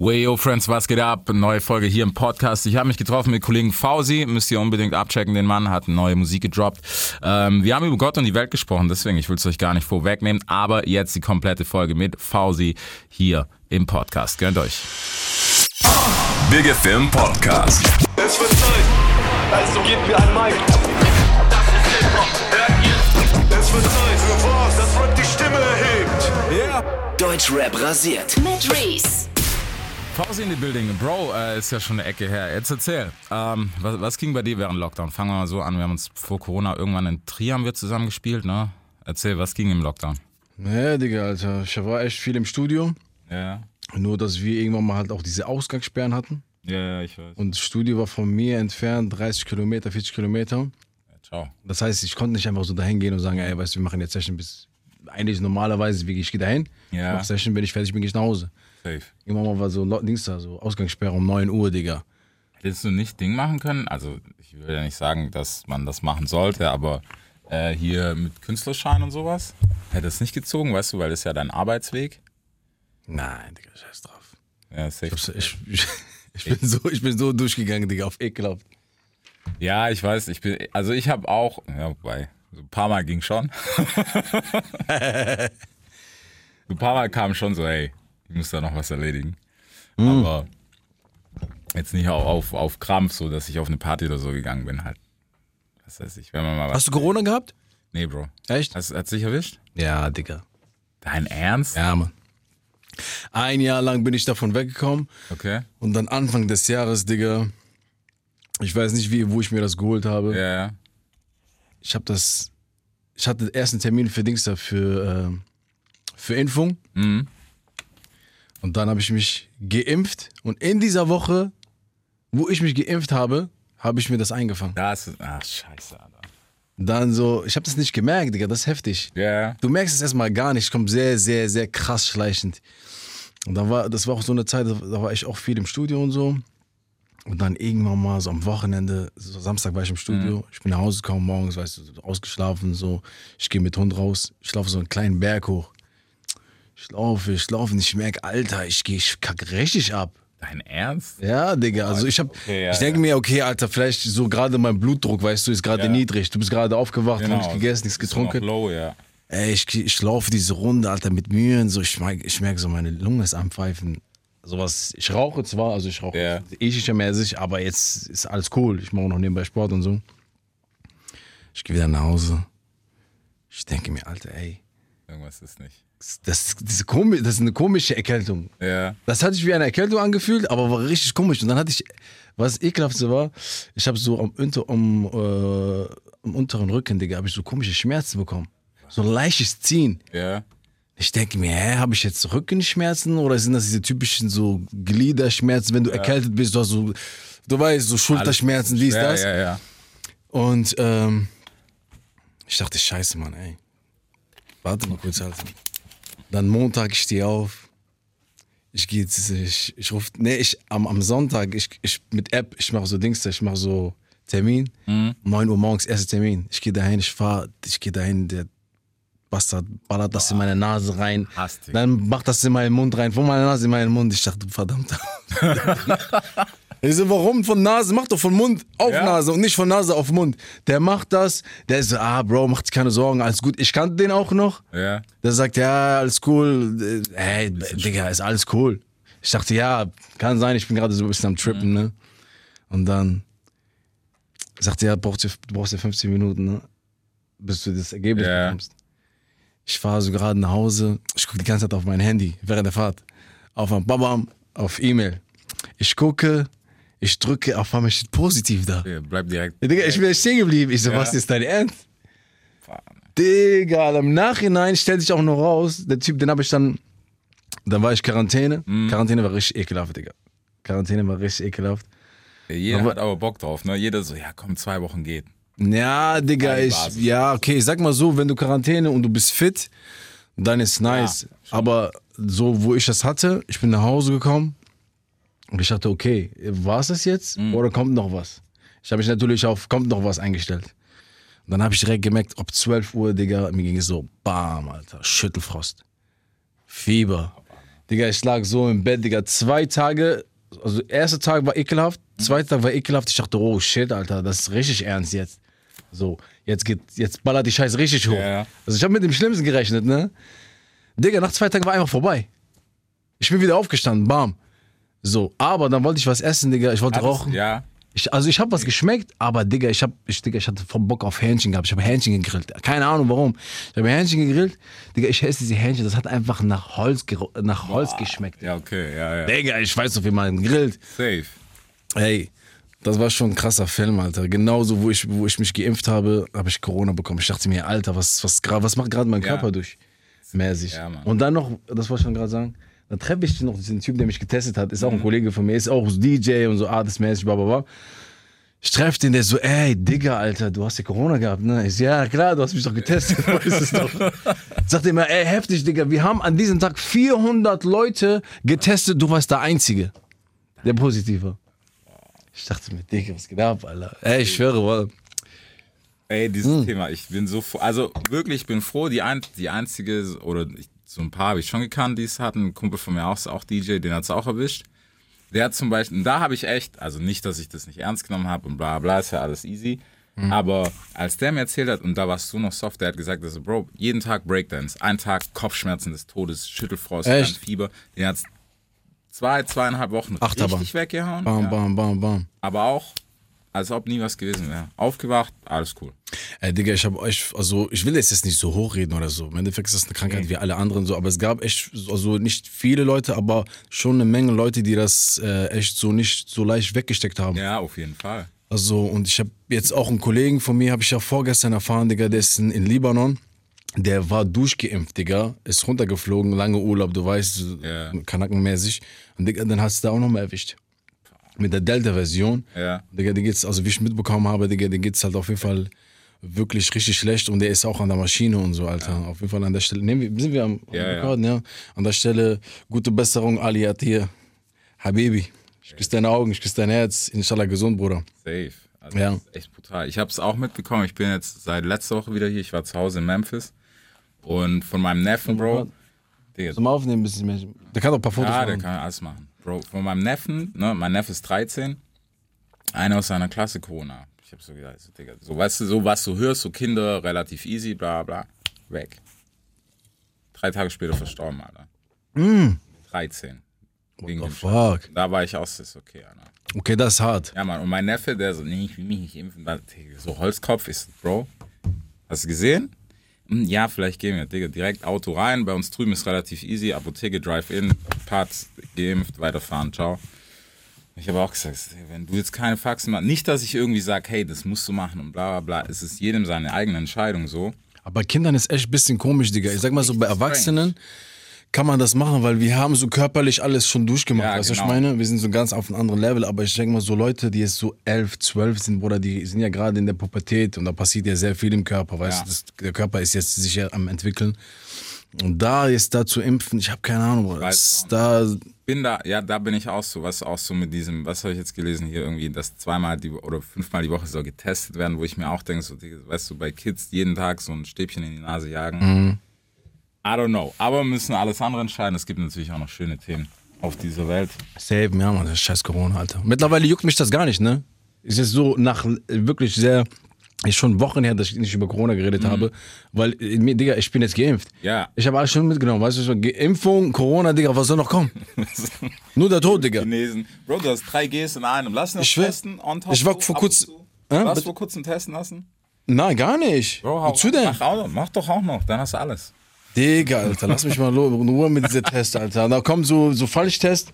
Wayo Friends, was geht ab? Neue Folge hier im Podcast. Ich habe mich getroffen mit Kollegen Fausi, müsst ihr unbedingt abchecken, den Mann hat neue Musik gedroppt. Ähm, wir haben über Gott und die Welt gesprochen, deswegen, ich will es euch gar nicht vorwegnehmen, aber jetzt die komplette Folge mit Fausi hier im Podcast. Gönnt euch. Big FM Podcast. Es wird Zeit, also gebt mir ein Mic. Das ist Hip-Hop, hört ihr? Es wird Zeit für was, das Rap die Stimme erhebt. Yeah. Deutschrap rasiert. mit Reese. Fausi in the building. Bro, äh, ist ja schon eine Ecke her. Jetzt erzähl, ähm, was, was ging bei dir während Lockdown? Fangen wir mal so an. Wir haben uns vor Corona irgendwann in Trier haben wir zusammen gespielt, ne? Erzähl, was ging im Lockdown? Ja, Digga, Alter. Ich war echt viel im Studio. Ja, Nur, dass wir irgendwann mal halt auch diese Ausgangssperren hatten. ja, ja ich weiß. Und das Studio war von mir entfernt 30 Kilometer, 40 Kilometer. Ciao. Das heißt, ich konnte nicht einfach so dahin gehen und sagen, ey, weißt du, wir machen jetzt Session bis. Eigentlich normalerweise, wie ich gehe dahin, Ja. mach Session, bin ich fertig, bin ich nach Hause. Safe. Irgendwann mal war so Dings da, so Ausgangssperre um 9 Uhr, Digga. Hättest du nicht Ding machen können? Also, ich will ja nicht sagen, dass man das machen sollte, aber äh, hier mit Künstlerschein und sowas? Hätte es nicht gezogen, weißt du, weil das ist ja dein Arbeitsweg. Nein, Digga, scheiß drauf. Ja, safe. Ich, ich, ich, bin, so, ich bin so durchgegangen, Digga, auf ekelhaft. Ja, ich weiß, ich bin, also ich habe auch, ja, wobei, so ein paar Mal ging schon. so ein paar Mal kam schon so, ey, ich muss da noch was erledigen. Aber jetzt nicht auf, auf, auf Krampf, so dass ich auf eine Party oder so gegangen bin, halt. Was weiß ich, wenn man mal was. Hast du Corona gehabt? Nee, Bro. Echt? Hast, hat's dich erwischt? Ja, Digga. Dein Ernst? Ja, Mann. Ein Jahr lang bin ich davon weggekommen. Okay. Und dann Anfang des Jahres, Digga, ich weiß nicht, wie, wo ich mir das geholt habe. Ja, ja. Ich habe das, ich hatte den ersten Termin für Dings da, für, äh, für Impfung. Mhm. Und dann habe ich mich geimpft. Und in dieser Woche, wo ich mich geimpft habe, habe ich mir das eingefangen. Das ist, ach, scheiße, Alter. Dann so, ich habe das nicht gemerkt, Digga, das ist heftig. Ja, ja. Du merkst es erstmal gar nicht, kommt sehr, sehr, sehr krass schleichend. Und dann war, das war auch so eine Zeit, da war ich auch viel im Studio und so. Und dann irgendwann mal so am Wochenende, so Samstag war ich im Studio, ich bin nach Hause gekommen morgens, weißt du, ausgeschlafen, so. Ich gehe mit Hund raus, ich laufe so einen kleinen Berg hoch. Ich laufe, ich laufe und ich merke, Alter, ich gehe, ich kacke richtig ab. Dein Ernst? Ja, Digga, also ich hab, Okay, ja, ich denke ja. mir, okay, Alter, vielleicht so gerade mein Blutdruck, weißt du, ist gerade Ja. niedrig. Du bist gerade aufgewacht, genau. nichts gegessen, nichts getrunken. Low, ja. Ey, ich, ich laufe diese Runde, Alter, mit Mühe und so. Ich merke ich merk so, meine Lunge ist am Pfeifen. Sowas, ich rauche zwar, also ich rauche Ja. eh sicher mäßig, aber jetzt ist alles cool. Ich mache noch nebenbei Sport und so. Ich gehe wieder nach Hause. Ich denke mir, Alter, ey, Irgendwas ist nicht. Das, diese komisch, das ist eine komische Erkältung. Ja. Das hat sich wie eine Erkältung angefühlt, aber war richtig komisch. Und dann hatte ich, was ekelhaftste war, ich habe so am, unter, am, äh, am unteren Rücken, Digga, habe ich so komische Schmerzen bekommen. So ein leichtes Ziehen. Ja. Ich denke mir, hä, habe ich jetzt Rückenschmerzen oder sind das diese typischen so Gliederschmerzen, wenn du erkältet bist, du hast so, du weißt, so Schulterschmerzen, dies, ja, das. Ja, ja. Und ähm, ich dachte, scheiße, Mann, ey. Warte mal kurz, Alter. Dann Montag, ich stehe auf. Ich gehe jetzt, ich, ich rufe, nee, ich, am, am Sonntag, ich, ich mit App, ich mache so Dings, ich mache so Termin. Mhm. 9 Uhr morgens, erster Termin. Ich gehe dahin, ich fahre, ich gehe dahin, der Bastard ballert das in meine Nase rein. Hastig. Dann macht das in meinen Mund rein, von meiner Nase in meinen Mund. Ich dachte, verdammt. Ich so, warum von Nase? Mach doch von Mund auf Ja. Nase und nicht von Nase auf Mund. Der macht das, der ist so, ah, Bro, macht dir keine Sorgen, alles gut. Ich kannte den auch noch. Ja. Der sagt, ja, alles cool. Hey, Digga, ist alles cool. Ich dachte, ja, kann sein, ich bin gerade so ein bisschen am Trippen, ne? Und dann sagt er, ja, brauchst du, brauchst ja 15 Minuten, ne? Bis du das Ergebnis Ja. bekommst. Ich fahre so gerade nach Hause, ich gucke die ganze Zeit auf mein Handy während der Fahrt. Auf ein Babam, auf E-Mail. Ich gucke, ich drücke, auf einmal steht positiv da. Ja, Bleib direkt. Digga, ich bin stehen geblieben. Ich so, Ja. was ist dein Ernst? Digga, im Nachhinein stellt sich auch noch raus, der Typ, den habe ich dann, dann war ich Quarantäne. Mhm. Quarantäne war richtig ekelhaft, Digga. Quarantäne war richtig ekelhaft. Jeder Aber- hat aber Bock drauf, ne? Jeder so, ja komm, zwei Wochen geht. Ja, Digga, ich, ja, okay, ich sag mal so, wenn du Quarantäne und du bist fit, dann ist nice. Ja, Aber so, wo ich das hatte, ich bin nach Hause gekommen und ich dachte, okay, war es das jetzt Mhm. oder kommt noch was? Ich habe mich natürlich auf kommt noch was eingestellt. Und dann habe ich direkt gemerkt, ab 12 Uhr, Digga, mir ging es so, bam, Alter, Schüttelfrost, Fieber. Digga, ich lag so im Bett, Digga, zwei Tage, also erster Tag war ekelhaft, zweiter Tag war ekelhaft. Ich dachte, oh shit, Alter, das ist richtig ernst jetzt. So, jetzt geht, jetzt ballert die Scheiße richtig hoch. Ja. Also ich habe mit dem Schlimmsten gerechnet, ne? Digga, nach zwei Tagen war einfach vorbei. Ich bin wieder aufgestanden, bam. So, aber dann wollte ich was essen, Digga, ich wollte Hattest- rauchen. Ja. Ich, also ich habe was geschmeckt, aber Digga, ich, hab, ich, Digga, ich hatte voll Bock auf Hähnchen gehabt. Ich habe Hähnchen gegrillt. Keine Ahnung warum. Ich habe Hähnchen gegrillt. Digga, ich esse diese Hähnchen, das hat einfach nach Holz, nach Holz geschmeckt. Ja, okay, ja, ja. Digga, ich weiß doch, wie man grillt. Safe. Ey, das war schon ein krasser Film, Alter. Genauso, wo ich, wo ich mich geimpft habe, habe ich Corona bekommen. Ich dachte mir, Alter, was, was, was macht gerade mein Ja. Körper durch? Mäßig. Ja. Und dann noch, das wollte ich schon gerade sagen, dann treffe ich noch diesen Typ, der mich getestet hat. Ist auch ein Kollege von mir, ist auch DJ und so artistmäßig, bla bla bla. Ich treffe den, der so, ey, Digga, Alter, du hast ja Corona gehabt, ne? Ich so, ja, klar, du hast mich doch getestet, weißt es doch. Sagt er immer, ey, heftig, Digga, wir haben an diesem Tag 400 Leute getestet, du warst der Einzige, der positiv war. Ich dachte mir, Digga, was geht ab, Alter? Ey, ich schwöre, Mann. Ey, dieses Hm. Thema, ich bin so froh, also wirklich, ich bin froh, die, ein, die einzige, oder ich, so ein paar habe ich schon gekannt, die es hatten, ein Kumpel von mir auch, ist auch DJ, den hat es auch erwischt. Der hat zum Beispiel, und da habe ich echt, also nicht, dass ich das nicht ernst genommen habe und bla bla, ist ja alles easy, Hm. aber als der mir erzählt hat, und da warst du noch soft, der hat gesagt, also, Bro, jeden Tag Breakdance, ein Tag Kopfschmerzen des Todes, Schüttelfrost, Echt? Fieber, den hat zwei, zweieinhalb Wochen Achterbahn. richtig weggehauen, Bam, ja. bam, bam, bam. aber auch, als ob nie was gewesen wäre. Aufgewacht, alles cool. Ey, Digga, ich habe euch, also ich will jetzt jetzt nicht so hochreden oder so. Im Endeffekt ist das eine Krankheit wie alle anderen so, aber es gab echt, also nicht viele Leute, aber schon eine Menge Leute, die das äh, echt so nicht so leicht weggesteckt haben. Ja, auf jeden Fall. Also und ich habe jetzt auch einen Kollegen von mir, habe ich ja vorgestern erfahren, Digga, der ist in, in Libanon. Der war durchgeimpft, Digga, ist runtergeflogen, lange Urlaub, du weißt, Ja. kanackenmäßig. Und Digga, dann hast du da auch noch mal erwischt. Mit der Delta-Version. Ja. Digga, den geht's, also wie ich mitbekommen habe, Digga, den geht's halt auf jeden Fall wirklich richtig schlecht und der ist auch an der Maschine und so, Alter. Auf jeden Fall an der Stelle. Nehmen wir, sind wir am Ja, ja. Rekorden, ja. An der Stelle, gute Besserung, Ali Atir. Habibi. Ich küsse deine Augen, ich küsse dein Herz. Inshallah gesund, Bruder. Safe. Also Ja. echt brutal. Ich habe es auch mitbekommen. Ich bin jetzt seit letzter Woche wieder hier. Ich war zu Hause in Memphis. Und von meinem Neffen, Bro. Digga, Zum Aufnehmen ein bisschen mehr. Der kann doch ein paar Fotos ja, der machen. kann alles machen. Bro, von meinem Neffen, ne, mein Neffe ist 13. Einer aus seiner Klasse Corona. Ich habe so gedacht, so, Digga, so weißt du, so was du hörst, so Kinder, relativ easy, bla bla, weg. Drei Tage später verstorben, Alter. 13. Wegen Mm. What the fuck? Da war ich auch, das ist okay, Alter. Okay, das ist hart. Ja, Mann, und mein Neffe, der so, nee, ich will mich nicht impfen. So Holzkopf ist, Bro, hast du gesehen? Hm, Ja, vielleicht gehen wir, Digga, direkt Auto rein. Bei uns drüben ist relativ easy. Apotheke, Drive-In, Parts, geimpft, weiterfahren, ciao. Ich habe auch gesagt, wenn du jetzt keine Faxen machst, nicht, dass ich irgendwie sage, hey, das musst du machen und bla bla bla. Es ist jedem seine eigene Entscheidung so. Aber bei Kindern ist echt ein bisschen komisch, Digga. Ich sag mal so, bei Erwachsenen kann man das machen, weil wir haben so körperlich alles schon durchgemacht. Ja, weißt du, was genau. ich meine? Wir sind so ganz auf einem anderen Level. Aber ich denke mal, so Leute, die jetzt so elf, zwölf sind, Bruder, die sind ja gerade in der Pubertät und da passiert ja sehr viel im Körper, weißt Ja. du? Das, der Körper ist jetzt sicher am entwickeln. Und da jetzt da zu impfen, ich habe keine Ahnung, Das, da, Bin da, ja, da bin ich auch so, was auch so mit diesem, was habe ich jetzt gelesen hier irgendwie, dass zweimal die oder fünfmal die Woche soll getestet werden, wo ich mir auch denke, so, weißt du, bei Kids jeden Tag so ein Stäbchen in die Nase jagen. I don't know. Aber wir müssen alles andere entscheiden. Es gibt natürlich auch noch schöne Themen auf dieser Welt. Safe, ja, Mann, das ist scheiß Corona, Alter. Mittlerweile juckt mich das gar nicht, ne? Ist jetzt so nach wirklich sehr, ist schon Wochen her, dass ich nicht über Corona geredet habe, weil, äh, Digga, ich bin jetzt geimpft. Ja. Ich habe alles schon mitgenommen, weißt du, Ge- Impfung, Corona, Digga, was soll noch kommen? Nur der Tod, Digga. Chinesen. Bro, du hast drei Gs in einem. Lass uns testen. On top ich war vor ab kurz- und zu. Hä? Du vor kurzem testen lassen? Nein, gar nicht. Bro, hau Wozu denn? Mach, auch, mach doch auch noch, dann hast du alles. Digga, Alter, lass mich mal in Ruhe mit dieser Test, Alter. Da kommt so, so Falschtest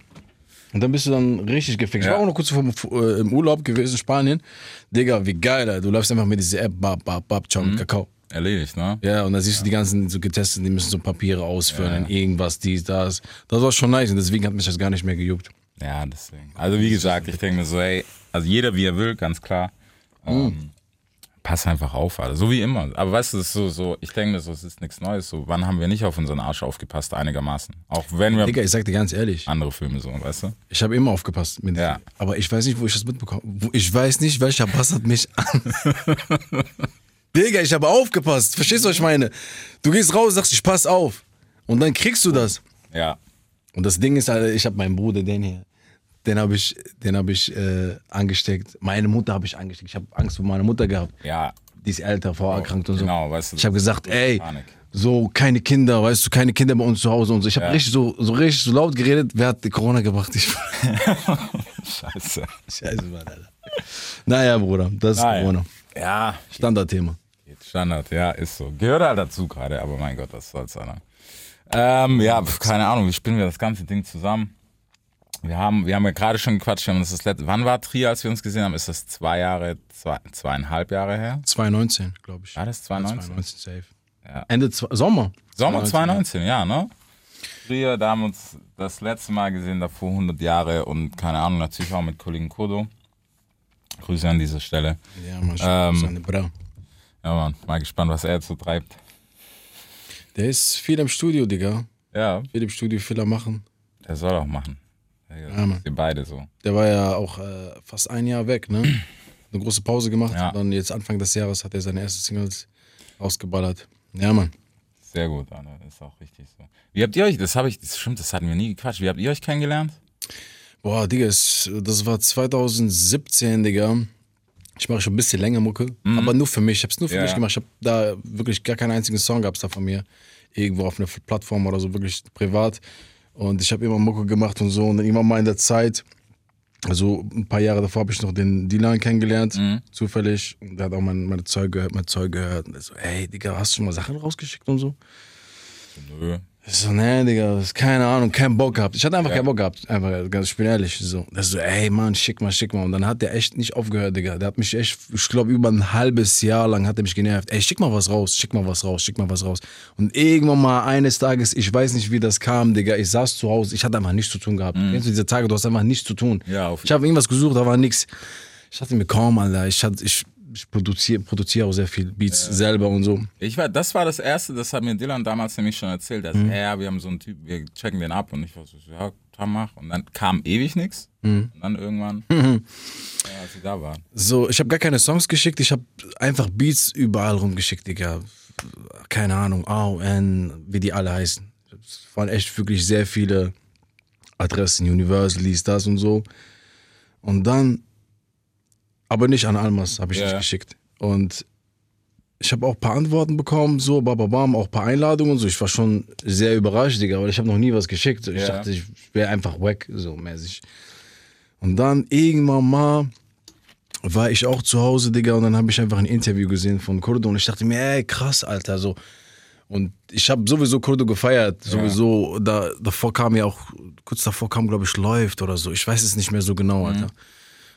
und dann bist du dann richtig gefixt. Ich Ja. war auch noch kurz vor, äh, im Urlaub gewesen, Spanien. Digga, wie geil, Alter. Du läufst einfach mit dieser App, bab, bab, bab, ciao, Mhm. Kakao. Erledigt, ne? Ja, und dann siehst du die ganzen so getesteten, die müssen so Papiere ausfüllen, irgendwas, dies, das. Das war schon nice und deswegen hat mich das gar nicht mehr gejuckt. Ja, deswegen. Also wie gesagt, ich denke mir so, ey, also jeder wie er will, ganz klar. Ähm, pass einfach auf, Alter. So wie immer. Aber weißt du, es ist so, so, ich denke mir so, es ist nichts Neues. So, wann haben wir nicht auf unseren Arsch aufgepasst, einigermaßen? Auch wenn wir Digga, ich sag dir ganz ehrlich, andere Filme so, weißt du? ich habe immer aufgepasst. Mit Ja. Aber ich weiß nicht, wo ich das mitbekomme. Ich weiß nicht, welcher Bass hat mich an. Digga, ich habe aufgepasst. Verstehst du, was ich meine? Du gehst raus, sagst, ich pass auf. Und dann kriegst du das. Ja. Und das Ding ist, Alter, ich habe meinen Bruder, den hier, den habe ich, den hab ich äh, angesteckt. Meine Mutter habe ich angesteckt. Ich habe Angst vor meiner Mutter gehabt. Ja, Die ist älter, vorerkrankt und so. genau, weißt du, Ich habe gesagt, ey, Panik. so keine Kinder, weißt du, keine Kinder bei uns zu Hause und so. Ich habe Ja. richtig so, so richtig so laut geredet. Wer hat die Corona gebracht? Ich, scheiße. Scheiße, Mann, Alter. Naja, Bruder, das ist Naja. Corona. Ja, Standardthema. Standard, ja, ist so. Gehört halt dazu gerade, aber mein Gott, was soll's, Alter. Ähm, ja, keine Ahnung, wie spielen wir das ganze Ding zusammen? Wir haben, wir haben ja gerade schon gequatscht, wir haben uns das letzte, wann war Trier, als wir uns gesehen haben? Ist das zwei Jahre, zwei, zweieinhalb Jahre her? 2019, glaube ich. War das 2019? 2019 safe. Ja. Ende Sommer. Sommer 2019, ja, ne? Trier, da haben wir uns das letzte Mal gesehen, davor 100 Jahre und keine Ahnung, natürlich auch mit Kollegen Kodo. Grüße an dieser Stelle. Ja, man, Ähm, seine Bra. Ja, Mann, mal gespannt, was er jetzt so treibt. Der ist viel im Studio, Digga. Ja, Viel im Studio, viel am machen. der soll auch machen. Ja, Mann. Wir beide so. Der war ja auch äh, fast ein Jahr weg, ne? Eine große Pause gemacht. Ja. Und dann jetzt Anfang des Jahres hat er seine erste Singles ausgeballert. Ja, Mann. Sehr gut, Alter. Ist auch richtig so. Wie habt ihr euch, das habe ich, das stimmt, das hatten wir nie gequatscht. Wie habt ihr euch kennengelernt? Boah, Digga, es- das war 2017, Digga. Ich mache schon ein bisschen länger Mucke, aber nur für mich. Ich hab's nur für Mhm. Ja, mich gemacht. Ich hab da wirklich gar keinen einzigen Song gab's da von mir. Irgendwo auf einer Plattform oder so, wirklich privat. Und ich habe immer Mucke gemacht und so. Und dann irgendwann mal in der Zeit, also ein paar Jahre davor, habe ich noch den Dylan kennengelernt, Mhm. zufällig. Und der hat auch mein, meine Zeug gehört, mein Zeug gehört. Und er so, ey, Digga, hast du schon mal Sachen rausgeschickt und so? Nö. Ich so, nee, Digga, keine Ahnung, keinen Bock gehabt. Ich hatte einfach Ja. keinen Bock gehabt. Einfach, ganz, ich bin ehrlich. So. Das so, ey, Mann, schick mal, schick mal. Und dann hat der echt nicht aufgehört, Digga. Der hat mich echt, ich glaube, über ein halbes Jahr lang hat er mich genervt. Ey, schick mal was raus, schick mal was raus, schick mal was raus. Und irgendwann mal eines Tages, ich weiß nicht, wie das kam, Digga. Ich saß zu Hause, ich hatte einfach nichts zu tun gehabt. Kennst du diese Tage, du hast einfach nichts zu tun. Mhm. Ja, auf ich habe irgendwas gesucht, da war nichts. Ich dachte mir, komm, Alter, ich, hatte, ich, ich produziere produziere auch sehr viel Beats selber und so. Ich war, das war das erste, das hat mir Dylan damals nämlich schon erzählt. Er Mhm. ja, wir haben so einen Typ, wir checken den ab. Und ich war so, ja, komm, mach. Und dann kam ewig nichts. Mhm. Und dann irgendwann, ja, als sie da waren. So, ich habe gar keine Songs geschickt, ich habe einfach Beats überall rumgeschickt, Digga. Keine Ahnung, AON, wie die alle heißen. Es waren echt wirklich sehr viele Adressen, Universal, dies, das und so. Und dann, aber nicht an Almas, habe ich Ja. nicht geschickt. Und ich habe auch ein paar Antworten bekommen, so, bababam, auch ein paar Einladungen und so. Ich war schon sehr überrascht, Digga, weil ich habe noch nie was geschickt. Ich Ja. dachte, ich wäre einfach weg, so mäßig. Und dann irgendwann mal war ich auch zu Hause, Digga, und dann habe ich einfach ein Interview gesehen von Kurdo und ich dachte mir, ey, krass, Alter, so. Und ich habe sowieso Kurdo gefeiert, sowieso. Da, davor kam ja auch, kurz davor kam, glaube ich, Läuft oder so. Ich weiß es nicht mehr so genau, Alter. Und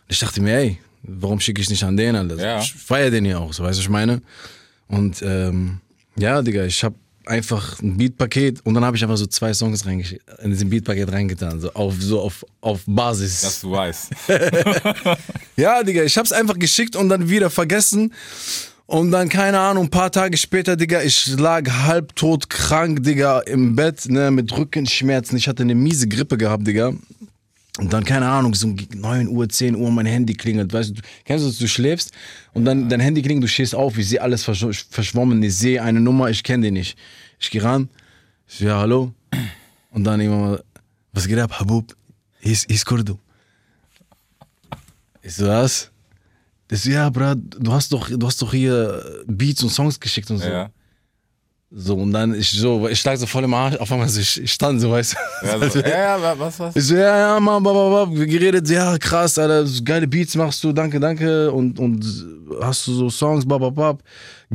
ich dachte mir, ey, warum schicke ich nicht an den, Alter? Ja. Ich feiere den ja auch, so, weißt du, was ich meine? Und ähm, ja, Digga, ich habe einfach ein Beatpaket und dann habe ich einfach so zwei Songs in diesem Beatpaket reingetan, so auf, so auf, auf Basis. Dass du weißt. Ja, Digga, ich hab's einfach geschickt und dann wieder vergessen. Und dann, keine Ahnung, ein paar Tage später, Digga, ich lag halbtot krank, Digga, im Bett, ne, mit Rückenschmerzen. Ich hatte eine miese Grippe gehabt, Digga. Und dann, keine Ahnung, so um 9 Uhr, 10 Uhr, mein Handy klingelt. Weißt du, kennst du, das, du schläfst und dann dein Handy klingelt, du stehst auf, ich sehe alles versch verschwommen, ich sehe eine Nummer, ich kenne die nicht. Ich gehe ran, ich so, ja, hallo. Und dann irgendwann mal, was geht ab, Habub? Hier ist, Kurdo. Ich so, was? Das ja, Brad, du hast doch, du hast doch hier Beats und Songs geschickt und so. ja. So, und dann, ich so, ich lag so voll im Arsch, auf einmal so, ich, ich stand so, weißt du. Ja, so, ja, ja, was, was? Ich so, ja, ja, Mann, bababab, geredet, ja, krass, Alter, so geile Beats machst du, danke, danke, und, und hast du so Songs, bababab,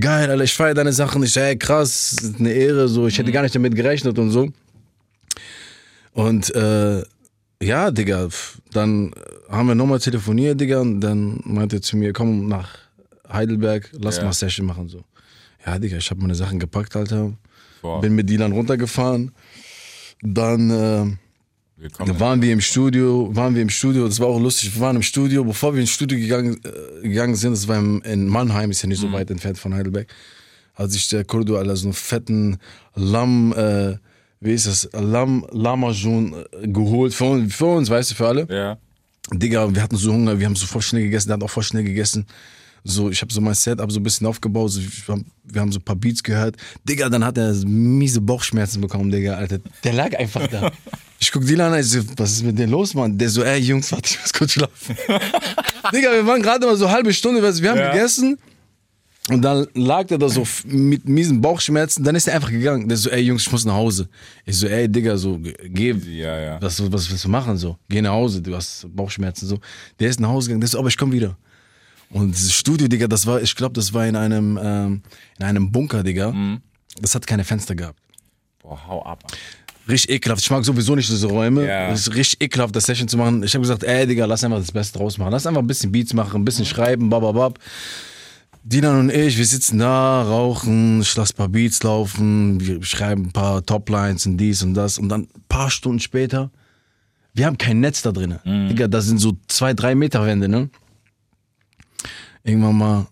geil, Alter, ich feiere deine Sachen, ich ey, krass, ist eine Ehre, so, ich hätte gar nicht damit gerechnet und so. Und, äh, ja, Digga, dann haben wir nochmal telefoniert, Digga, und dann meinte er zu mir, komm nach Heidelberg, lass Ja. mal Session machen, so. Ja, Digga, ich habe meine Sachen gepackt, Alter, Boah, bin mit Dylan runtergefahren, dann, äh, waren wir im Studio, waren wir im Studio, das war auch lustig, wir waren im Studio, bevor wir ins Studio gegangen, äh, gegangen sind, das war in Mannheim, ist ja nicht so weit entfernt von Heidelberg, hat sich der Kurdo Alter so einen fetten Lamm, äh, wie ist das, Lamm, Lamajun äh, geholt, für, uns- für uns, weißt du, für alle. Ja. Digga, wir hatten so Hunger, wir haben so voll schnell gegessen, der hat auch voll schnell gegessen. So, ich habe so mein Setup so ein bisschen aufgebaut. So, hab- wir haben so ein paar Beats gehört. Digga, dann hat er miese Bauchschmerzen bekommen, Digga, Alter. Der lag einfach da. Ich guck Dylan an, ich so, was ist mit dir los, Mann? Der so, ey, Jungs, warte, ich muss kurz schlafen. Digga, wir waren gerade mal so halbe Stunde, wir haben gegessen. Und dann lag der da so mit miesen Bauchschmerzen. Dann ist er einfach gegangen. Der so, ey Jungs, ich muss nach Hause. Ich so, ey Digga, so, ge- geh. Ja, ja. Was, was willst du machen? So, geh nach Hause, du hast Bauchschmerzen. So, der ist nach Hause gegangen. Der so, aber ich komm wieder. Und dieses Studio, Digga, das war, ich glaube, das war in einem, ähm, in einem Bunker, Digga. Das hat keine Fenster gehabt. Boah, hau ab. Richtig ekelhaft. Ich mag sowieso nicht diese Räume. Ja. Es ist richtig ekelhaft, das Session zu machen. Ich habe gesagt, ey, Digga, lass einfach das Beste draus machen. Lass einfach ein bisschen Beats machen, ein bisschen schreiben, bababab. Dinan und ich, wir sitzen da, rauchen, ich lasse ein paar Beats laufen, wir schreiben ein paar Toplines und dies und das. Und dann ein paar Stunden später, wir haben kein Netz da drin. Digga, das sind so zwei, drei Meter Wände, ne? Irgendwann mal,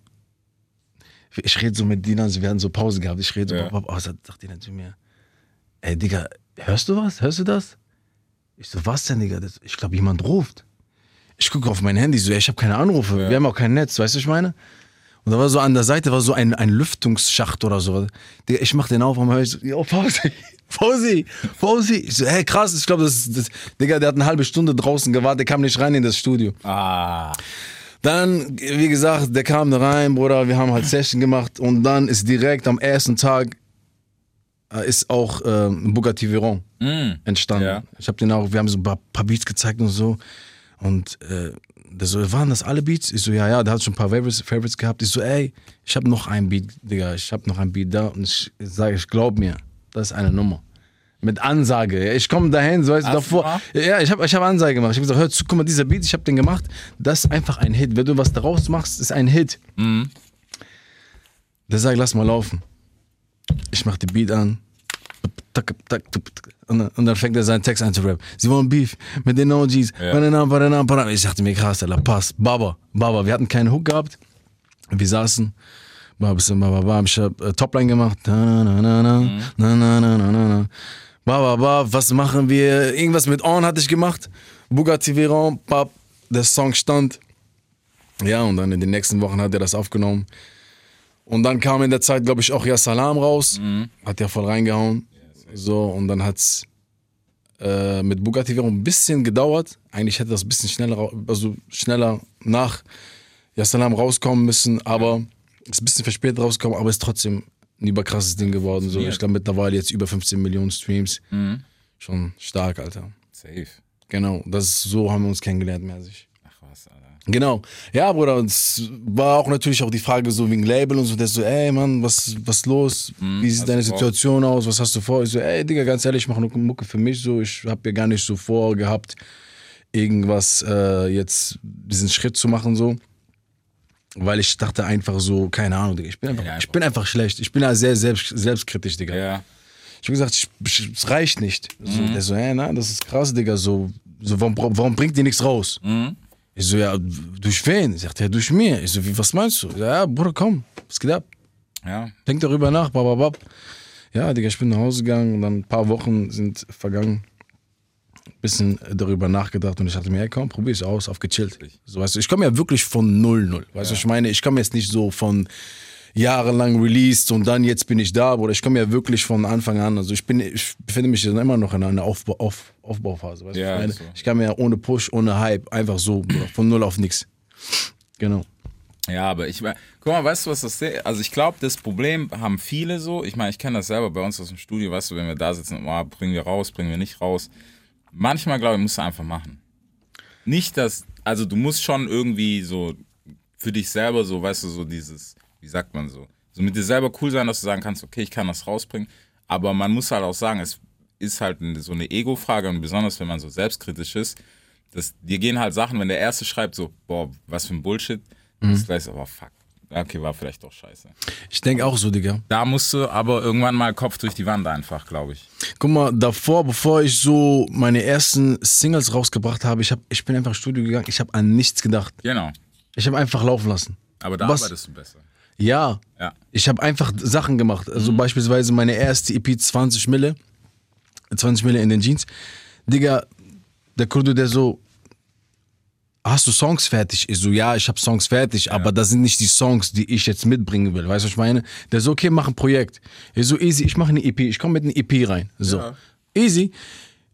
ich rede so mit Dinan, wir hatten so Pause gehabt, ich rede so, Ja. oh, sagt Dinan zu mir, ey Digga, hörst du was? Hörst du das? Ich so, was denn, Digga? Das, ich glaube, jemand ruft. Ich gucke auf mein Handy, so, ich habe keine Anrufe, wir haben auch kein Netz, weißt du, was ich meine? Und da war so an der Seite war so ein, ein Lüftungsschacht oder so. Digga, ich mach den auf und höre ich so, yo, Fausi, Fausi, Fausi. Ich so, hey, krass, ich glaube, das, das, Digga, der hat eine halbe Stunde draußen gewartet, der kam nicht rein in das Studio. Ah. Dann, wie gesagt, der kam da rein, Bruder, wir haben halt Session gemacht und dann ist direkt am ersten Tag äh, ist auch äh, Bugatti Veyron entstanden. Ja. Ich habe den auch, wir haben so ein paar, paar Beats gezeigt und so und äh, der so, waren das alle Beats? Ich so, ja, ja, der hat schon ein paar Favorites, Favorites gehabt. Ich so, ey, ich habe noch ein Beat, Digga, ich habe noch ein Beat da und ich sage, ich glaub mir, das ist eine Nummer. Mit Ansage. Ja, Ich komme dahin, so weißt du, davor. Ja, ich habe ich hab Ansage gemacht. Ich habe gesagt, hör zu, guck mal, dieser Beat, ich habe den gemacht. Das ist einfach ein Hit. Wenn du was daraus machst, ist ein Hit. Der sagt, lass mal laufen. Ich mach den Beat an. Und dann, fängt er seinen Text an zu rappen. Sie wollen Beef mit den OGs. Banana. Ich dachte mir, krass, Alter, pass. Baba, Baba. Wir hatten keinen Hook gehabt. Wir saßen. Ich hab äh, Topline gemacht. Na, na, na, na, na, na, na, na, na. Baba, Baba, was machen wir? Irgendwas mit On hatte ich gemacht. Bugatti Veyron, Bab. Der Song stand. Ja, und dann in den nächsten Wochen hat er das aufgenommen. Und dann kam in der Zeit, glaube ich, auch Ja Salam raus. Hat ja voll reingehauen. So, und dann hat's äh, mit Bugatti Veyron ein bisschen gedauert. Eigentlich hätte das ein bisschen schneller, also schneller nach Ja Salam rauskommen müssen, aber ist ein bisschen verspätet rausgekommen, aber ist trotzdem ein überkrasses Ding geworden. So, ich glaube mittlerweile jetzt über 15 Millionen Streams. Schon stark, Alter. Safe. Genau, das ist, so haben wir uns kennengelernt, mäßig. Ach was, Alter. Genau. Ja, Bruder, und es war auch natürlich auch die Frage so wegen Label und so, der so, ey Mann, was was los? Wie sieht deine du vor? Situation aus? Was hast du vor? Ich so, ey Digga, ganz ehrlich, ich mache nur Mucke für mich so. Ich habe ja gar nicht so vorgehabt, irgendwas äh, jetzt diesen Schritt zu machen so. Weil ich dachte einfach so, keine Ahnung, Digga, ich bin einfach, ich bin einfach schlecht. Ich bin ja sehr selbst, selbstkritisch, Digga. Ja. Ich habe gesagt, es reicht nicht. So, Der so, ey, nein, das ist krass, Digga. So, so warum, warum bringt dir nichts raus? Ich so, ja, durch wen? Ich sagte, ja, durch mir. Ich so, wie, was meinst du? Ja, Bruder, komm, was geht ab? Ja. Denk darüber nach, bababab. Ja, Digga, ich bin nach Hause gegangen und dann ein paar Wochen sind vergangen. Bisschen darüber nachgedacht und ich dachte mir, hey, komm, probier's aus, auf gechillt. So, weißt du, ich komme ja wirklich von 0-0. Weißt du, ich meine, ich komme jetzt nicht so von jahrelang released und dann jetzt bin ich da, Bruder. Ich komme ja wirklich von Anfang an. Also ich bin, ich befinde mich dann immer noch in einer Aufbau, auf, Aufbauphase. Weißt du, Ja, ich, meine, so. ich kam ja ohne Push, ohne Hype, einfach so, von null auf nix. Genau. Ja, aber ich meine, guck mal, weißt du, was das ist? Also ich glaube, das Problem haben viele so. Ich meine, ich kenne das selber bei uns aus dem Studio, weißt du, wenn wir da sitzen, oh, bringen wir raus, bringen wir nicht raus. Manchmal, glaube ich, musst du einfach machen. Nicht, dass, also du musst schon irgendwie so für dich selber so, weißt du, so dieses, wie sagt man so, so mit dir selber cool sein, dass du sagen kannst, okay, ich kann das rausbringen. Aber man muss halt auch sagen, es ist halt so eine Ego-Frage und besonders, wenn man so selbstkritisch ist, dass dir gehen halt Sachen, wenn der Erste schreibt so, boah, was für ein Bullshit, Mhm. ist gleich so, oh fuck, okay, war vielleicht doch scheiße. Ich denke auch so, Digga. Da musst du aber irgendwann mal Kopf durch die Wand einfach, glaube ich. Guck mal, davor, bevor ich so meine ersten Singles rausgebracht habe, ich, hab, ich bin einfach ins Studio gegangen, ich habe an nichts gedacht. Genau. Ich habe einfach laufen lassen. Aber da Was? arbeitest du besser. Ja, Ja. ich habe einfach Sachen gemacht. Also beispielsweise meine erste EP 20 Mille, 20 Mille in den Jeans. Digga, der Kurdo, der so, hast du Songs fertig? Ich so, ja, ich habe Songs fertig, aber das sind nicht die Songs, die ich jetzt mitbringen will. Weißt du, was ich meine? Der so, okay, mach ein Projekt. Ich so, easy, ich mache eine EP, ich komme mit einer EP rein. So, Ja. easy.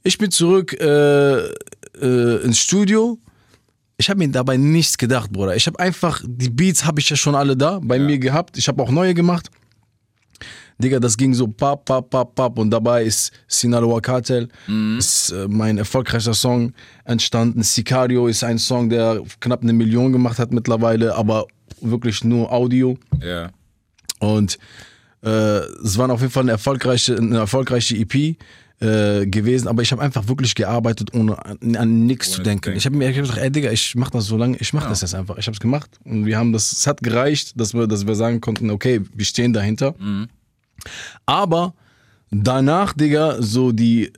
Ich bin zurück äh, äh, ins Studio. Ich habe mir dabei nichts gedacht, Bruder. Ich habe einfach, die Beats habe ich ja schon alle da bei mir gehabt. Ich habe auch neue gemacht. Digga, das ging so pap, pap, pap, pap und dabei ist Sinaloa Cartel, ist äh, mein erfolgreicher Song entstanden. Sicario ist ein Song, der knapp eine Million gemacht hat mittlerweile, aber wirklich nur Audio. Ja. Und äh, es war auf jeden Fall eine erfolgreiche, eine erfolgreiche EP äh, gewesen, aber ich habe einfach wirklich gearbeitet, ohne an, an nichts zu denken. Ich habe mir gesagt, ey Digga, ich mach das so lange, ich mach das jetzt einfach. Ich habe es gemacht und wir haben das, es hat gereicht, dass wir, dass wir sagen konnten, okay, wir stehen dahinter. Aber danach, Digga, so die,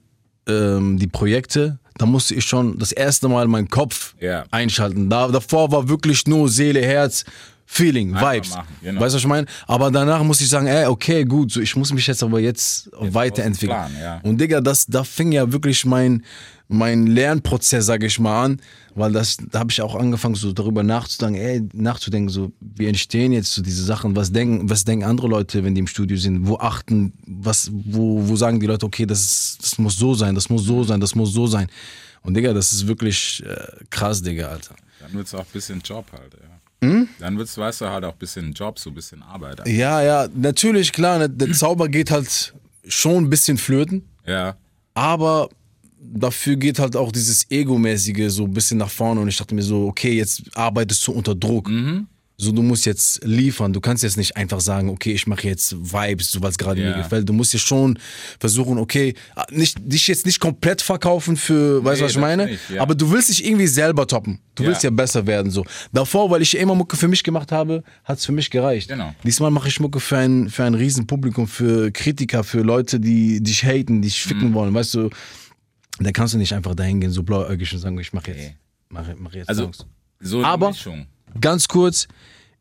ähm, die Projekte, da musste ich schon das erste Mal meinen Kopf Ja. einschalten. Da, davor war wirklich nur Seele, Herz, Feeling, Einfach Vibes. machen, genau. Weißt du, was ich meine? Aber danach muss ich sagen, ey, okay, gut, so, ich muss mich jetzt aber jetzt, weiterentwickeln. Plan, ja. Und Digga, das, da fing ja wirklich mein, mein Lernprozess, sag ich mal, an, weil das, da habe ich auch angefangen, so darüber nachzudenken, ey, nachzudenken, so, wie entstehen jetzt so diese Sachen, was denken, was denken andere Leute, wenn die im Studio sind, wo achten, was, wo, wo sagen die Leute, okay, das, ist, das muss so sein, das muss so sein, das muss so sein. Und Digga, das ist wirklich äh, krass, Digga, Alter. Dann wird's auch ein bisschen Job halt, ja. Hm? Dann wird's, weißt du, halt auch ein bisschen Job, so ein bisschen Arbeit. Ja, ja, natürlich, klar, ne, der Zauber geht halt schon ein bisschen flöten. Ja. Aber dafür geht halt auch dieses Ego-mäßige so ein bisschen nach vorne und ich dachte mir so, okay, jetzt arbeitest du unter Druck. So, du musst jetzt liefern. Du kannst jetzt nicht einfach sagen, okay, ich mache jetzt Vibes, so was gerade Ja. mir gefällt. Du musst jetzt schon versuchen, okay, nicht, dich jetzt nicht komplett verkaufen für, weißt du, Nee, was ich meine? nicht, ja. Aber du willst dich irgendwie selber toppen. Du Ja. willst ja besser werden, so. Davor, weil ich immer Mucke für mich gemacht habe, hat es für mich gereicht. Genau. Diesmal mache ich Mucke für ein, für ein riesen Publikum, für Kritiker, für Leute, die dich haten, die dich Mhm. ficken wollen, weißt du. Da kannst du nicht einfach dahin gehen, so blauäugig und sagen, ich mache jetzt, mach, mach jetzt Also, Songs. so Aber- Mischung. Ganz kurz,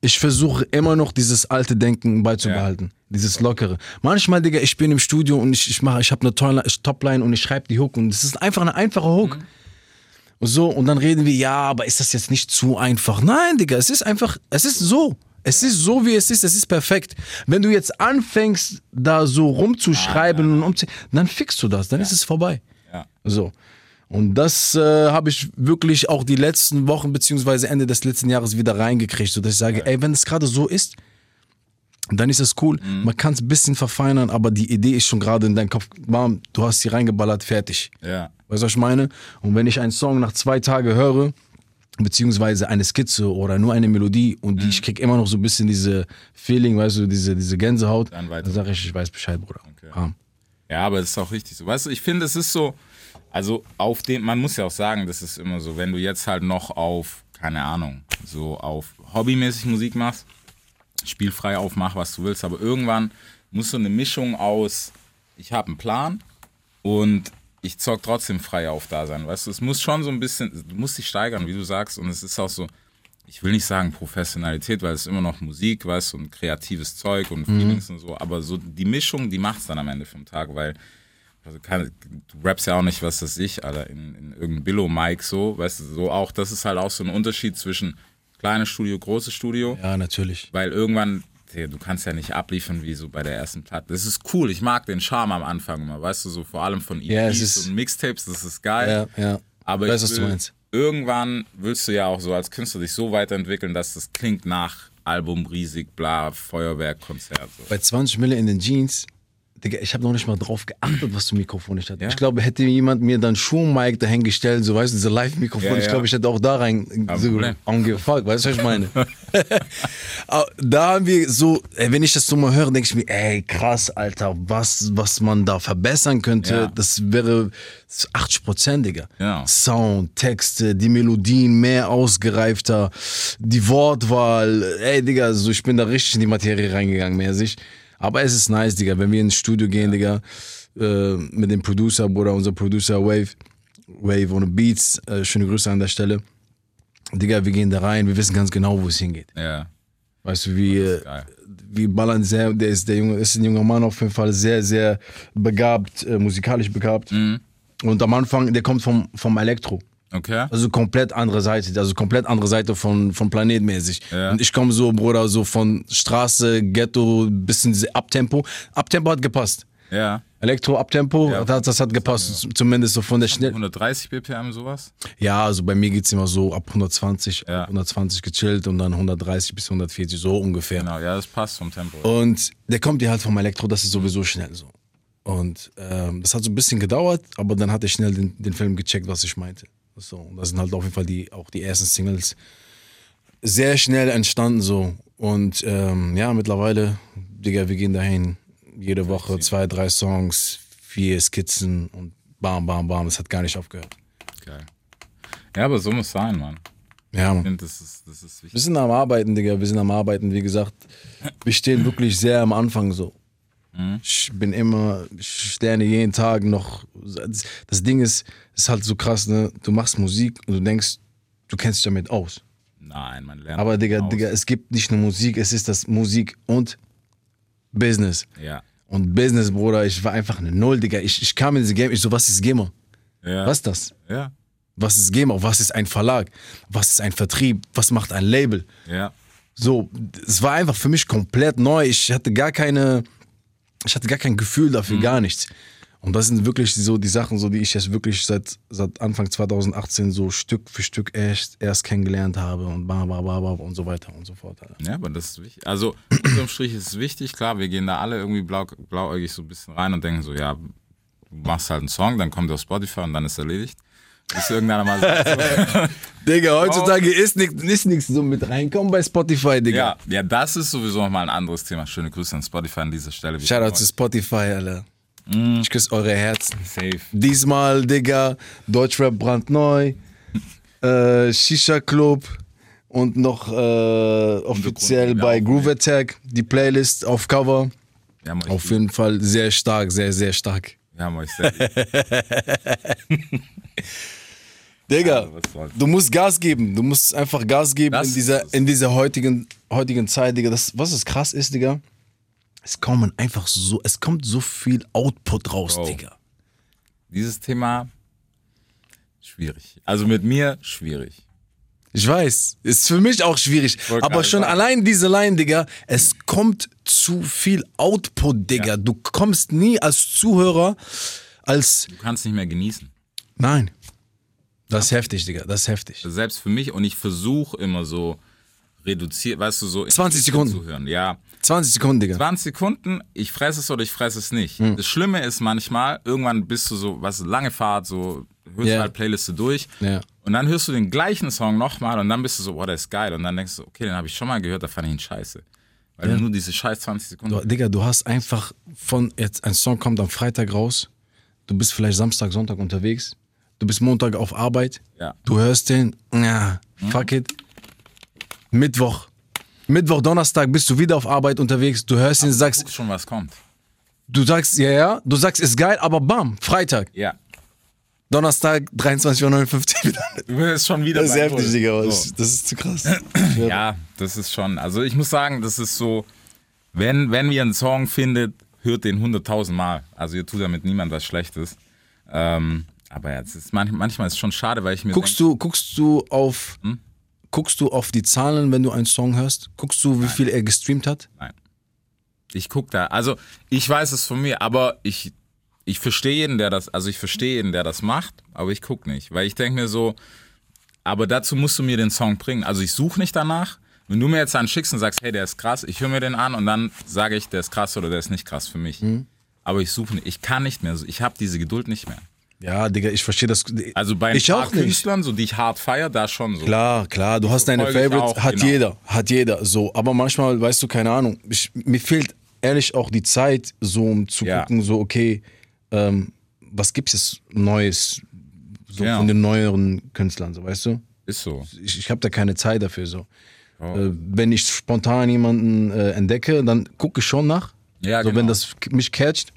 ich versuche immer noch dieses alte Denken beizubehalten. Dieses Lockere. Manchmal, Digga, ich bin im Studio und ich, ich mache, ich habe eine Tolle- Topline und ich schreibe die Hook und es ist einfach eine einfache Hook. Und so, und dann reden wir, ja, aber ist das jetzt nicht zu einfach? Nein, Digga, es ist einfach, es ist so. Es ist so, wie es ist, es ist perfekt. Wenn du jetzt anfängst, da so rumzuschreiben und umzu, dann fixst du das, dann ist es vorbei. Ja. So. Und das äh, habe ich wirklich auch die letzten Wochen beziehungsweise Ende des letzten Jahres wieder reingekriegt, sodass ich sage, ey, wenn es gerade so ist, dann ist es cool. Man kann es ein bisschen verfeinern, aber die Idee ist schon gerade in deinem Kopf warm. Du hast sie reingeballert, fertig. Ja. Weißt du, was ich meine? Und wenn ich einen Song nach zwei Tagen höre, beziehungsweise eine Skizze oder nur eine Melodie und die, ich krieg immer noch so ein bisschen diese Feeling, weißt du, diese, diese Gänsehaut, Dann dann sage ich, ich weiß Bescheid, Bruder. Bam. Ja, aber es ist auch richtig so. Weißt du, ich finde, es ist so, also auf dem, man muss ja auch sagen, das ist immer so, wenn du jetzt halt noch auf, keine Ahnung, so auf hobbymäßig Musik machst, spielfrei auf, mach was du willst, aber irgendwann muss so eine Mischung aus, ich habe einen Plan und ich zock trotzdem frei auf da sein, weißt du, es muss schon so ein bisschen, du musst dich steigern, wie du sagst, und es ist auch so, ich will nicht sagen Professionalität, weil es ist immer noch Musik, weißt du, und kreatives Zeug und Feelings und so, aber so die Mischung, die macht's dann am Ende vom Tag, weil also kann, du rappst ja auch nicht, was das ich, Alter, in, in irgendeinem Billo-Mic so, weißt du, so auch, das ist halt auch so ein Unterschied zwischen kleines Studio, großes Studio, Ja, natürlich. weil irgendwann, du kannst ja nicht abliefern wie so bei der ersten Platte. Das ist cool, ich mag den Charme am Anfang immer, weißt du, so vor allem von EPs Ja, ist- und Mixtapes, das ist geil. Ja, ja. Aber Ich weiß, ich was du will, meinst. Irgendwann willst du ja auch so als Künstler dich so weiterentwickeln, dass das klingt nach Album riesig, bla, Feuerwerk, Konzert. So. Bei 20 Mille in den Jeans, Digga, ich habe noch nicht mal drauf geachtet, was für Mikrofon ich hatte. Ja. Ich glaube, hätte jemand mir dann Schuhmic dahingestellt, so weißt du, diese Live-Mikrofon, Ja, ich glaube, ich hätte auch da rein so Problem. angefolgt, weißt du, was ich meine? Aber da haben wir so, ey, wenn ich das so mal höre, denke ich mir, ey, krass, Alter, was, was man da verbessern könnte, das wäre 80 Prozent, Digga. Ja. Sound, Texte, die Melodien mehr ausgereifter, die Wortwahl. Ey, Digga, so ich bin da richtig in die Materie reingegangen, mäßig. Aber es ist nice, Digga, wenn wir ins Studio gehen, Digga, äh, mit dem Producer, Bruder, unser Producer Wave, Wave ohne Beats, äh, schöne Grüße an der Stelle. Digga, wir gehen da rein, wir wissen ganz genau, wo es hingeht. Ja, Weißt du, wie, äh, wir ballern sehr, der ist, der Junge, ist ein junger Mann auf jeden Fall, sehr, sehr begabt, äh, musikalisch begabt. Mhm. Und am Anfang, der kommt vom, vom Elektro. Okay. Also komplett andere Seite, also komplett andere Seite von, von planetmäßig. Ja. Und ich komme so, Bruder, so von Straße, Ghetto, bisschen Abtempo. Abtempo hat gepasst. Ja. Elektro, Abtempo, Ja. das, das hat gepasst. Z- Zumindest so von der Schnell. 130 BPM, sowas? Ja, also bei mir geht's immer so ab 120, Ja. 120 gechillt und dann 130 bis 140, so ungefähr. Genau, ja, das passt vom Tempo. Und der kommt ja halt vom Elektro, das ist sowieso schnell so. Und ähm, das hat so ein bisschen gedauert, aber dann hat er schnell den, den Film gecheckt, was ich meinte. So, und das sind halt auf jeden Fall die, auch die ersten Singles sehr schnell entstanden so. Und ähm, ja, mittlerweile, Digga, wir gehen dahin. Jede Woche zwei, drei Songs, vier Skizzen und bam, bam, bam. Das hat gar nicht aufgehört. Geil. Ja, aber so muss sein, Mann. Ja, Ich finde, das ist, das ist Wir wichtig. sind am Arbeiten, Digga. Wir sind am Arbeiten. Wie gesagt, wir stehen wirklich sehr am Anfang so. Ich bin immer, ich lerne jeden Tag noch. Das, Ding ist, ist halt so krass, ne? Du machst Musik und du denkst, du kennst dich damit aus. Nein, man lernt. Aber Digga, aus. Digga, es gibt nicht nur Musik, es ist das Musik und Business. Ja. Und Business, Bruder, ich war einfach eine Null, Digga. Ich, ich kam in diese Game, ich so, was ist Gamer? ja. Was ist das? Ja. Was ist Gamer? Was ist ein Verlag? Was ist ein Vertrieb? Was macht ein Label? Ja. So, es war einfach für mich komplett neu. Ich hatte gar keine, ich hatte gar kein Gefühl dafür, gar nichts. Und das sind wirklich so die Sachen, so die ich jetzt wirklich seit, seit Anfang 2018 so Stück für Stück erst, erst kennengelernt habe und bla bla bla bla und so weiter und so fort. Alter. Ja, aber das ist wichtig. Also, unterm Strich ist es wichtig. Klar, wir gehen da alle irgendwie blau, blauäugig so ein bisschen rein und denken so, ja, du machst halt einen Song, dann kommt der auf Spotify und dann ist erledigt. Bis irgendeiner mal sagt, so, Digga, heutzutage ist nichts ist nix so mit reinkommen bei Spotify, Digga. ja, ja, das ist sowieso nochmal ein anderes Thema. Schöne Grüße an Spotify an dieser Stelle. Shoutout zu. Spotify, Alter. Ich küsse eure Herzen. Safe. Diesmal, Digga, Deutschrap brandneu, äh, Shisha Club und noch äh, offiziell bei ja, Groove Attack, die Playlist auf Cover. Euch Auf lieb. jeden Fall sehr stark, sehr, sehr stark. Wir haben euch sehr. Digga, du musst Gas geben. Du musst einfach Gas geben Das in dieser, in dieser heutigen, heutigen Zeit, Digga. Das, was es krass ist, Digga, es kommen einfach so, es kommt so viel Output raus, Bro. Digga. Dieses Thema, schwierig. Also mit mir, schwierig. Ich weiß, ist für mich auch schwierig. Aber schon sagen. allein diese Line, Digga, es kommt zu viel Output, Digga. Ja. Du kommst nie als Zuhörer, als. Du kannst nicht mehr genießen. Nein. Das ist heftig, Digga, das ist heftig. Selbst für mich und ich versuche immer so reduziert, weißt du, so in 20 Stückchen Sekunden. zu hören. Ja, 20 Sekunden, Digga. 20 Sekunden, ich fresse es oder ich fresse es nicht. Hm. Das Schlimme ist manchmal, irgendwann bist du so, was lange Fahrt, so hörst Ja. du halt Playliste durch Ja. und dann hörst du den gleichen Song nochmal und dann bist du so, boah, der ist geil und dann denkst du, okay, den habe ich schon mal gehört, da fand ich ihn scheiße. Weil du nur diese scheiß 20 Sekunden. Du, Digga, du hast einfach von jetzt ein Song kommt am Freitag raus. Du bist vielleicht Samstag, Sonntag unterwegs. Du bist Montag auf Arbeit. Ja. Du hörst den. Ja, fuck it. Mittwoch. Mittwoch, Donnerstag bist du wieder auf Arbeit unterwegs. Du hörst ihn, Du sagst, guckst schon, was kommt. Du sagst, ja, ja, du sagst, ist geil, aber bam, Freitag, Ja. Donnerstag, 23.59 Uhr wieder. Du bist schon wieder Das ist heftig. Digga, So. das, ist zu krass. Ja, das ist schon. Also ich muss sagen, das ist so, wenn, wenn ihr einen Song findet, hört den 100.000 Mal. Also ihr tut damit niemand was Schlechtes. Ähm, aber ja, ist manch, manchmal ist es schon schade, weil ich mir Guckst du, guckst du auf, Hm? guckst du auf die Zahlen, wenn du einen Song hörst? Guckst du, wie viel er gestreamt hat? Nein. Ich guck da. Also ich weiß es von mir, aber ich, ich verstehe jeden, der das, also ich verstehe jeden, der das macht, aber ich guck nicht. Weil ich denke mir so, aber dazu musst du mir den Song bringen. Also ich suche nicht danach. Wenn du mir jetzt einen schickst und sagst, hey, der ist krass, ich höre mir den an und dann sage ich, der ist krass oder der ist nicht krass für mich. Mhm. Aber ich suche nicht, ich kann nicht mehr, so. ich habe diese Geduld nicht mehr. Ja, Digga, ich verstehe das. Also bei ein ich paar. Künstlern, so die ich hart feiere, da schon so. Klar, klar, du hast deine Favorites, auch, hat genau. jeder, hat jeder, so. Aber manchmal, weißt du, keine Ahnung, ich, mir fehlt ehrlich auch die Zeit, so um zu Ja. gucken, so, okay, ähm, was gibt's jetzt Neues, so Genau. von den neueren Künstlern, so, weißt du? Ist so. Ich, ich habe da keine Zeit dafür, so. Oh. Äh, wenn ich spontan jemanden äh, entdecke, dann gucke ich schon nach. Ja, so, genau. wenn das mich catcht.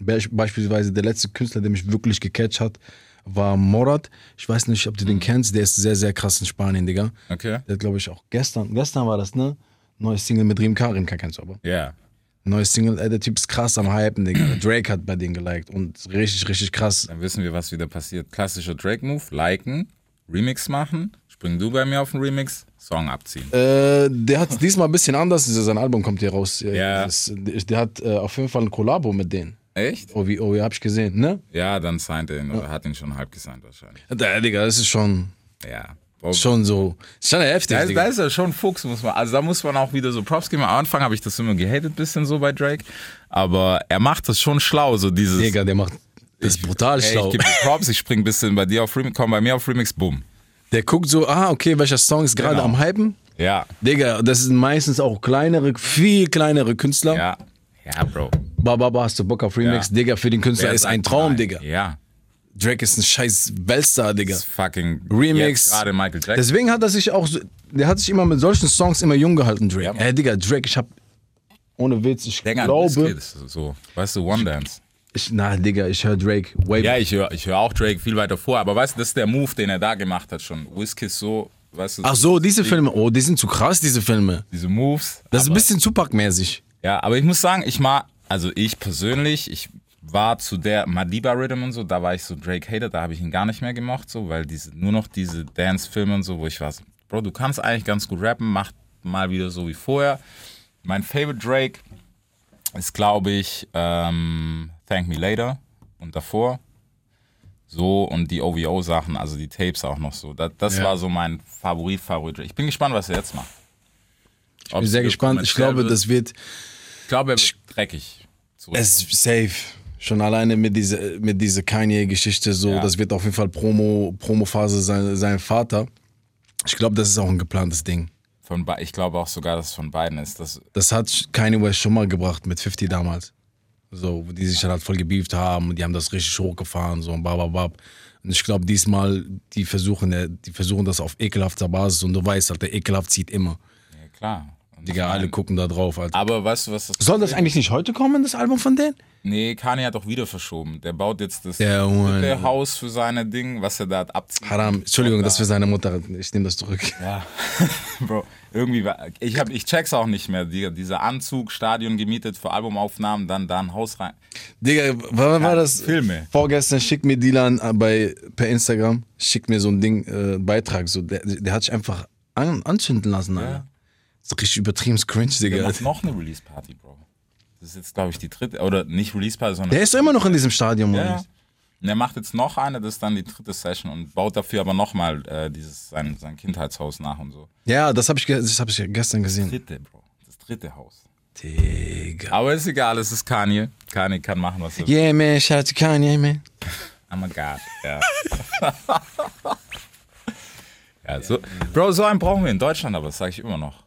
Be- Beispielsweise der letzte Künstler, der mich wirklich gecatcht hat, war Morat. Ich weiß nicht, ob du Mhm. den kennst. Der ist sehr, sehr krass in Spanien, Digga. Okay. Der hat, glaube ich, auch gestern, gestern war das, ne? Neues Single mit Rim Karim, kennst du aber. Ja. Neues Single, ey, der Typ ist krass am Hypen, Digga. Drake hat bei denen geliked und richtig, richtig krass. Dann wissen wir, was wieder passiert. Klassischer Drake-Move, liken, Remix machen, spring du bei mir auf den Remix, Song abziehen. Äh, der hat diesmal ein bisschen anders, sein Album kommt hier raus. Ja. Das, der hat äh, auf jeden Fall ein Kollabo mit denen. Echt? Oh, wie, oh, hab ich gesehen, ne? Ja, dann signed er ihn oder hat ihn schon halb gesigned wahrscheinlich. Da, Digga, das ist schon, Ja. Bro, schon so, ist schon heftig, Da ist, da ist er schon Fuchs, muss man. Also da muss man auch wieder so Props geben. Am Anfang habe ich das immer gehatet, bisschen so bei Drake. Aber er macht das schon schlau, so dieses. Digga, der macht, das ist brutal Ey, schlau. ich gebe Props, ich spring ein bisschen bei dir auf Remix, komm bei mir auf Remix, boom. Der guckt so, ah, okay, welcher Song ist gerade Genau. am Hypen? Ja, Digga, das sind meistens auch kleinere, viel kleinere Künstler. ja, ja, Bro. Baba, hast du Bock auf Remix? Ja. Digga, für den Künstler Wer ist ein Traum, nein? Digga. Ja, Drake ist ein scheiß Weltstar, Digga. das ist fucking Remix. Gerade Michael Jackson. Deswegen hat er sich auch, so, der hat sich immer mit solchen Songs immer jung gehalten, Drake. Ja. Ey, Digga, Drake, ich hab, ohne Witz, ich Länger glaube, so, weißt du, One Dance. ich, na, Digga, ich höre Drake way Ja, ich höre ich hör auch Drake viel weiter vor, aber weißt du, das ist der Move, den er da gemacht hat schon. Whisky so, weißt du, Ach so, diese Filme, oh, die sind zu krass, diese Filme. diese Moves. Das ist ein bisschen Tupac-mäßig. Ja, aber ich muss sagen, ich mag, also ich persönlich, ich war zu der Madiba Rhythm und so, da war ich so Drake Hater, da habe ich ihn gar nicht mehr gemocht, so, weil diese, nur noch diese Dance-Filme und so, wo ich war so, Bro, du kannst eigentlich ganz gut rappen, mach mal wieder so wie vorher. Mein Favorite Drake ist, glaube ich, ähm, Thank Me Later und davor. So und die OVO-Sachen, also die Tapes auch noch so. Das, das Ja. war so mein Favorit, Favorit. Drake. Ich bin gespannt, was er jetzt macht. Ich bin sehr gespannt. Ich glaube, das wird, glaube, er wird dreckig. zurück. es ist safe. Schon alleine mit dieser, mit dieser Kanye-Geschichte, so, Ja. das wird auf jeden Fall Promo, Promo-Phase sein, sein Vater. Ich glaube, das ist auch ein geplantes Ding. Von ich glaube auch sogar, dass es von beiden ist. Das, Das hat Kanye West schon mal gebracht mit 50 damals. So, wo die sich dann halt voll gebieft haben und die haben das richtig hochgefahren, so und bababab. Und ich glaube, diesmal, die versuchen, die versuchen das auf ekelhafter Basis und du weißt halt, der ekelhaft zieht immer. ja, klar. Digga, alle gucken da drauf, Alter. Aber weißt du, was das Soll das eigentlich nicht heute kommen, das Album von denen? Nee, Kanye hat auch wieder verschoben. Der baut jetzt das Ja, dritte Haus für seine Ding, was er da hat abziehen. Haram, Entschuldigung, das für seine Mutter. Ich nehme das zurück. Ja, Bro, irgendwie war, ich hab, ich check's auch nicht mehr. Die, dieser Anzug, Stadion gemietet für Albumaufnahmen, dann da ein Haus rein. Digga, wann war das? Filme. Vorgestern schickt mir Dylan äh, bei, per Instagram, schickt mir so ein Ding, äh, Beitrag. So, der, der hat sich einfach an, anzünden lassen, Alter. So richtig übertrieben cringe, Der Digga. macht noch eine Release-Party, Bro. Das ist jetzt, glaube ich, die dritte, oder nicht Release-Party, sondern Der ist immer noch in diesem Stadion, Ja. Mann. Und er macht jetzt noch eine, das ist dann die dritte Session und baut dafür aber nochmal äh, dieses sein, sein Kindheitshaus nach und so. Ja, das habe ich, das hab ich gestern gesehen. Dritte, Bro. Das dritte Haus. Digga. Aber ist egal, es ist Kanye. Kanye kann machen, was er will. Yeah, man, shout out to Kanye, man. I'm a God. Ja. ja, so. Bro, so einen brauchen wir in Deutschland, aber das sage ich immer noch.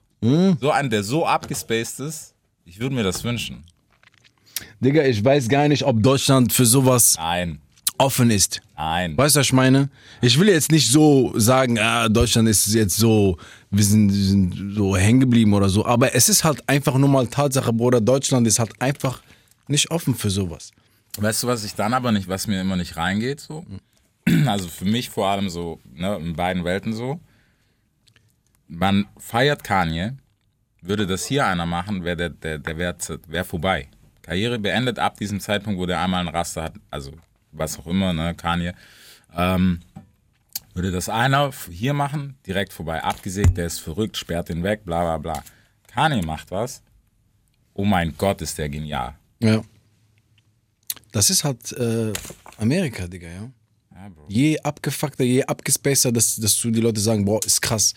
So einen, der so abgespaced ist, ich würde mir das wünschen. Digga, ich weiß gar nicht, ob Deutschland für sowas Nein, offen ist. nein. Weißt du, was ich meine? Ich will jetzt nicht so sagen, ah, Deutschland ist jetzt so, wir sind, wir sind so hängen geblieben oder so, aber es ist halt einfach nur mal Tatsache, Bruder, Deutschland ist halt einfach nicht offen für sowas. Weißt du, was ich dann aber nicht, was mir immer nicht reingeht, so? Also für mich vor allem so, ne, in beiden Welten so. Man feiert Kanye, würde das hier einer machen, wäre der, der, der wäre wär vorbei. Karriere beendet ab diesem Zeitpunkt, wo der einmal einen Raster hat, also was auch immer, ne, Kanye. Ähm, würde das einer hier machen, direkt vorbei, abgesägt, der ist verrückt, sperrt den weg, bla bla bla. Kanye macht was. Oh mein Gott, ist der genial. Ja. Das ist halt äh, Amerika, Digga, ja. Ja, Bro. Je abgefuckter, je abgespacer, dass, dass du die Leute sagen, boah, ist krass.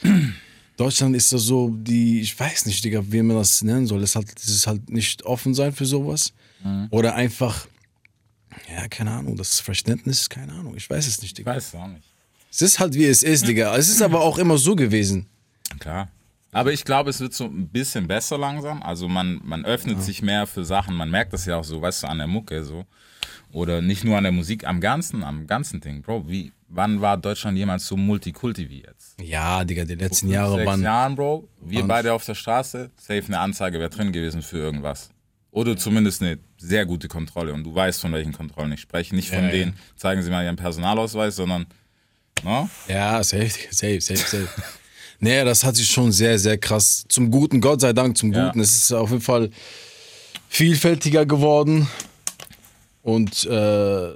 Deutschland ist da so, die, ich weiß nicht, Digga, wie man das nennen soll. Es ist halt, ist halt nicht offen sein für sowas. Oder einfach, ja, keine Ahnung, das Verständnis, keine Ahnung, ich weiß es nicht, Ich Digga. weiß es auch nicht. Es ist halt, wie es ist, Digga. Es ist aber auch immer so gewesen. Klar. Aber ich glaube, es wird so ein bisschen besser langsam. Also man, man öffnet sich mehr für Sachen. Man merkt das ja auch so, weißt du, an der Mucke so. Oder nicht nur an der Musik, am ganzen, am ganzen Ding. Bro, wie, wann war Deutschland jemals so Multikulti wie jetzt? Ja, Digga, die letzten Jahre sechs waren. Jahren, Bro, wir waren- beide auf der Straße, safe eine Anzeige wäre drin gewesen für irgendwas. Oder zumindest eine sehr gute Kontrolle. Und du weißt, von welchen Kontrollen ich spreche. Nicht von Ja, ja. denen, zeigen Sie mal Ihren Personalausweis, sondern, ne? Ja, safe, safe, safe, safe. nee, das hat sich schon sehr, sehr krass. Zum Guten, Gott sei Dank, zum Ja. Guten. Es ist auf jeden Fall vielfältiger geworden. Und äh,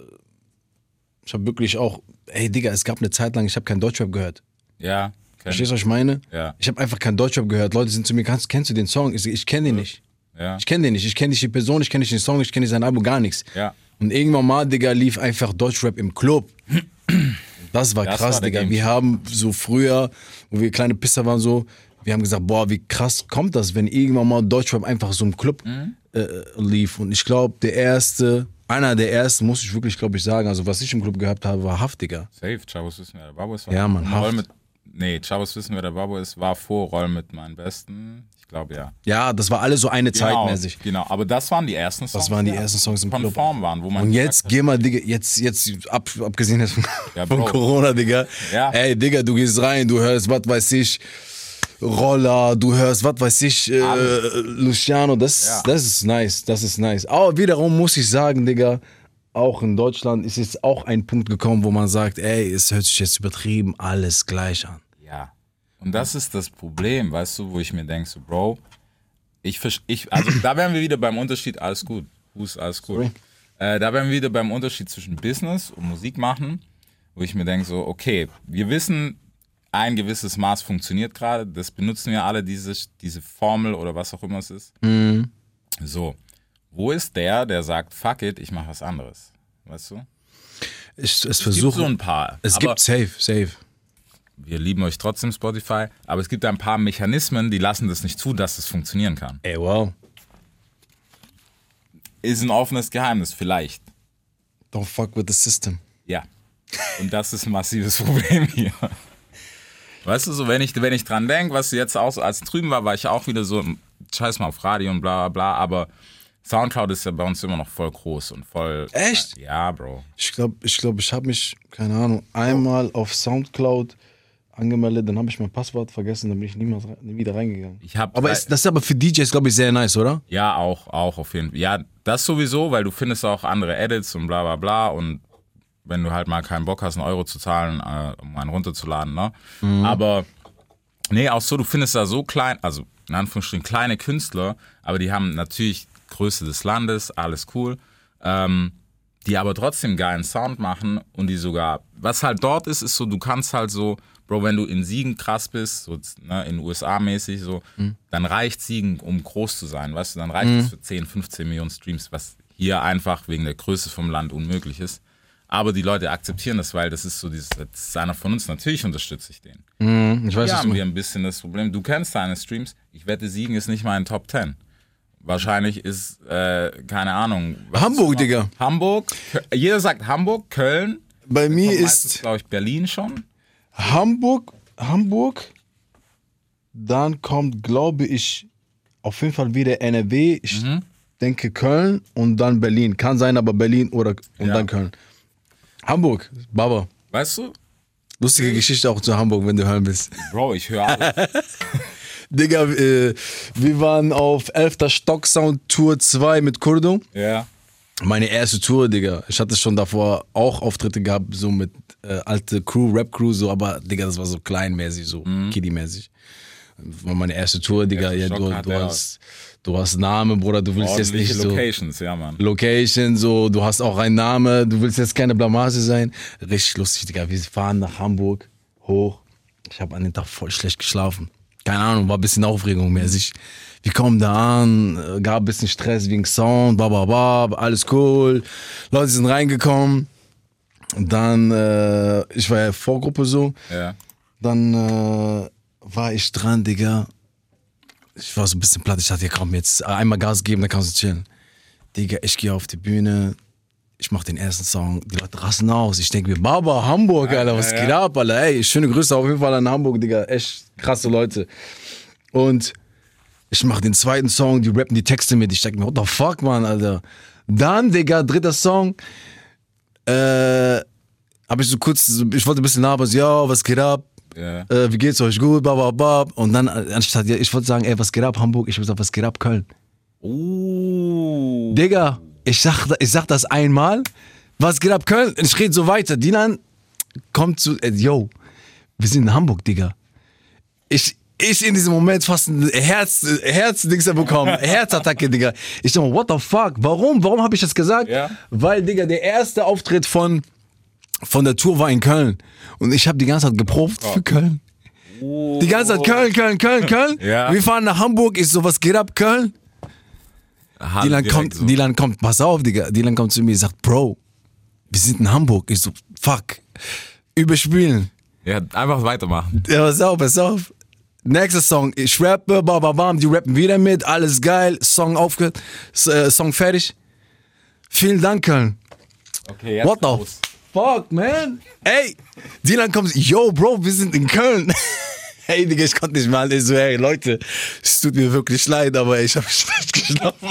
ich habe wirklich auch, ey Digga, es gab eine Zeit lang, ich habe kein Deutschrap gehört. Ja. Verstehst du, was ich meine? Ja. Ich habe einfach kein Deutschrap gehört. Leute sind zu mir, kannst, kennst du den Song? Ich, ich kenne den nicht. Ja. Ich kenne den nicht. Ich kenne nicht die Person, ich kenne nicht den Song, ich kenne nicht sein Album, gar nichts. Ja. Und irgendwann mal, Digga, lief einfach Deutschrap im Club. Das war Das krass, war Digga. Game Wir haben so früher, wo wir kleine Pisser waren, so, wir haben gesagt, boah, wie krass kommt das, wenn irgendwann mal Deutschrap einfach so im Club Mhm. äh, lief. Und ich glaube, der erste, einer der ersten, muss ich wirklich, glaube ich, sagen, also was ich im Club gehabt habe, war Haft, Digga. Safe, Chavos ist. Ja, Mann, Haft. mit, nee, Chavos wissen, wer der Babo ist, war vor Roll mit meinen Besten. Ich glaube, ja. Ja, das war alles so eine Zeit Genau, mäßig. genau, aber das waren die ersten Songs. waren die die ersten Songs im Club. waren, wo man Und jetzt geh mal, Digga, jetzt, jetzt ab, abgesehen jetzt von, Ja, von. Corona, Digga. Ja. Ey, Digga, du gehst rein, du hörst, was weiß ich, Roller, du hörst, was weiß ich, äh, Luciano, das, Ja. das ist nice, das ist nice. Aber wiederum muss ich sagen, Digga, auch in Deutschland ist jetzt auch ein Punkt gekommen, wo man sagt, ey, es hört sich jetzt übertrieben alles gleich an. Ja. Und das ist das Problem, weißt du, wo ich mir denke, so, Bro, ich, ich also da wären wir wieder beim Unterschied, alles gut. Fuß, alles gut. Äh, da wären wir wieder beim Unterschied zwischen Business und Musik machen, wo ich mir denke, so, okay, wir wissen, ein gewisses Maß funktioniert gerade, das benutzen wir alle, diese, diese Formel oder was auch immer es ist. So, wo ist der, der sagt, fuck it, ich mache was anderes? Weißt du? Ich, es Es gibt versuche, so ein paar. es gibt safe, safe. wir lieben euch trotzdem Spotify, aber es gibt ein paar Mechanismen, die lassen das nicht zu, dass es funktionieren kann. Ey, wow. Ist ein offenes Geheimnis, vielleicht. Don't fuck with the system. Ja. Und das ist ein massives Problem hier. Weißt du, so wenn ich, wenn ich dran denke, was jetzt auch so, als drüben war, war ich auch wieder so, scheiß mal auf Radio und bla bla bla, aber Soundcloud ist ja bei uns immer noch voll groß und voll. Echt? Ja, Bro. Ich glaube, ich, glaub, ich habe mich, keine Ahnung, einmal auf Soundcloud angemeldet, dann habe ich mein Passwort vergessen, dann bin ich niemals re- nie wieder reingegangen. Ich hab aber ist, das ist aber für DJs, glaube ich, sehr nice, oder? Ja, auch, auch auf jeden Fall. Ja, das sowieso, weil du findest auch andere Edits und bla bla bla und wenn du halt mal keinen Bock hast, einen Euro zu zahlen, äh, um einen runterzuladen, ne? Aber nee, auch so, du findest da so klein, also in Anführungsstrichen kleine Künstler, aber die haben natürlich Größe des Landes, alles cool, ähm, die aber trotzdem geilen Sound machen und die sogar, was halt dort ist, ist so, du kannst halt so, Bro, wenn du in Siegen krass bist, so ne, in USA mäßig so, dann reicht Siegen, um groß zu sein, weißt du, dann reicht es für 10, 15 Millionen Streams, was hier einfach wegen der Größe vom Land unmöglich ist. Aber die Leute akzeptieren das, weil das ist so dieses, das ist einer von uns, natürlich unterstütze ich den. Ich weiß Hier haben wir ein bisschen das Problem. Du kennst deine Streams. Ich wette, Siegen ist nicht mal in Top 10. Wahrscheinlich ist, äh, keine Ahnung. Hamburg? Digga. Hamburg. Jeder sagt Hamburg, Köln. Bei mir ist glaube ich, Berlin schon. Hamburg, Hamburg, dann kommt, glaube ich, auf jeden Fall wieder NRW, ich Mhm. denke Köln und dann Berlin. Kann sein, aber Berlin oder und Ja. dann Köln. Hamburg, Baba. Weißt du? Lustige Geschichte auch zu Hamburg, wenn du hören willst. Bro, ich höre alles. Digga, äh, wir waren auf 11. Stock Sound Tour 2 mit Kurdo. ja. Meine erste Tour, Digga. Ich hatte schon davor auch Auftritte gehabt, so mit äh, alte Crew, Rap-Crew, so, aber Digga, das war so kleinmäßig, so kiddie-mäßig. War meine erste Tour, Digga. Ja, du, du, hast, du hast Namen, Bruder, du willst jetzt nicht so. Locations, ja, Mann. Location, so, du hast auch einen Namen, du willst jetzt keine Blamage sein. Richtig lustig, Digga. Wir fahren nach Hamburg hoch. Ich habe an den Tag voll schlecht geschlafen. Keine Ahnung, war ein bisschen Aufregung mäßig. Wir kommen da an, äh, gab ein bisschen Stress wegen Sound, bababa, alles cool. Leute sind reingekommen. Dann, äh, ich war ja Vorgruppe so. Ja. Dann äh, war ich dran, Digga. Ich war so ein bisschen platt. Ich dachte, ja komm, jetzt einmal Gas geben, dann kannst du chillen. Digga, ich gehe auf die Bühne. Ich mach den ersten Song. Die Leute rasten aus. Ich denke mir, Baba, Hamburg, Alter, was geht ab, Alter? Ey, schöne Grüße auf jeden Fall an Hamburg, Digga. Echt krasse Leute. Und ich mach den zweiten Song, die rappen die Texte mit. Ich denke mir, what the fuck, man, Alter. Dann, Digga, dritter Song. Äh, hab ich so kurz, ich wollte ein bisschen labern, ja, was geht ab? Ja. äh, wie geht's euch gut, bababab. Und dann, äh, anstatt, ja, ich wollte sagen, ey, was geht ab, Hamburg? Ich wollte sagen, was geht ab, Köln? Uh. Digga, ich sag, ich sag das einmal, was geht ab, Köln? Und ich rede so weiter. Dinan kommt zu, äh, yo, wir sind in Hamburg, Digga. Ich, ich in diesem Moment fast ein Herz, Herzdings bekommen, Herzattacke, Digga. Ich dachte, what the fuck? Warum? Warum habe ich das gesagt? Ja. Weil, Digga, der erste Auftritt von, von der Tour war in Köln. Und ich habe die ganze Zeit geprobt für Köln. Die ganze Zeit Köln, Köln, Köln, Köln. Ja. Wir fahren nach Hamburg, ich so, was geht ab, Köln? Hart Dylan kommt, so. Dylan kommt, pass auf, Digga. Dylan kommt zu mir und sagt, Bro, wir sind in Hamburg. Ich so, fuck. Überspielen. Ja, einfach weitermachen. Ja, pass auf, pass auf. Nächster Song, ich rappe, bam, bam, bam, die rappen wieder mit, alles geil, Song aufgehört, äh, Song fertig. Vielen Dank, Köln. Okay, jetzt What the fuck, man? Ey, Dylan kommt, yo, Bro, wir sind in Köln. Hey, Digga, ich konnte nicht mal. Ich so, hey, Leute, es tut mir wirklich leid, aber ich habe schlecht geschlafen.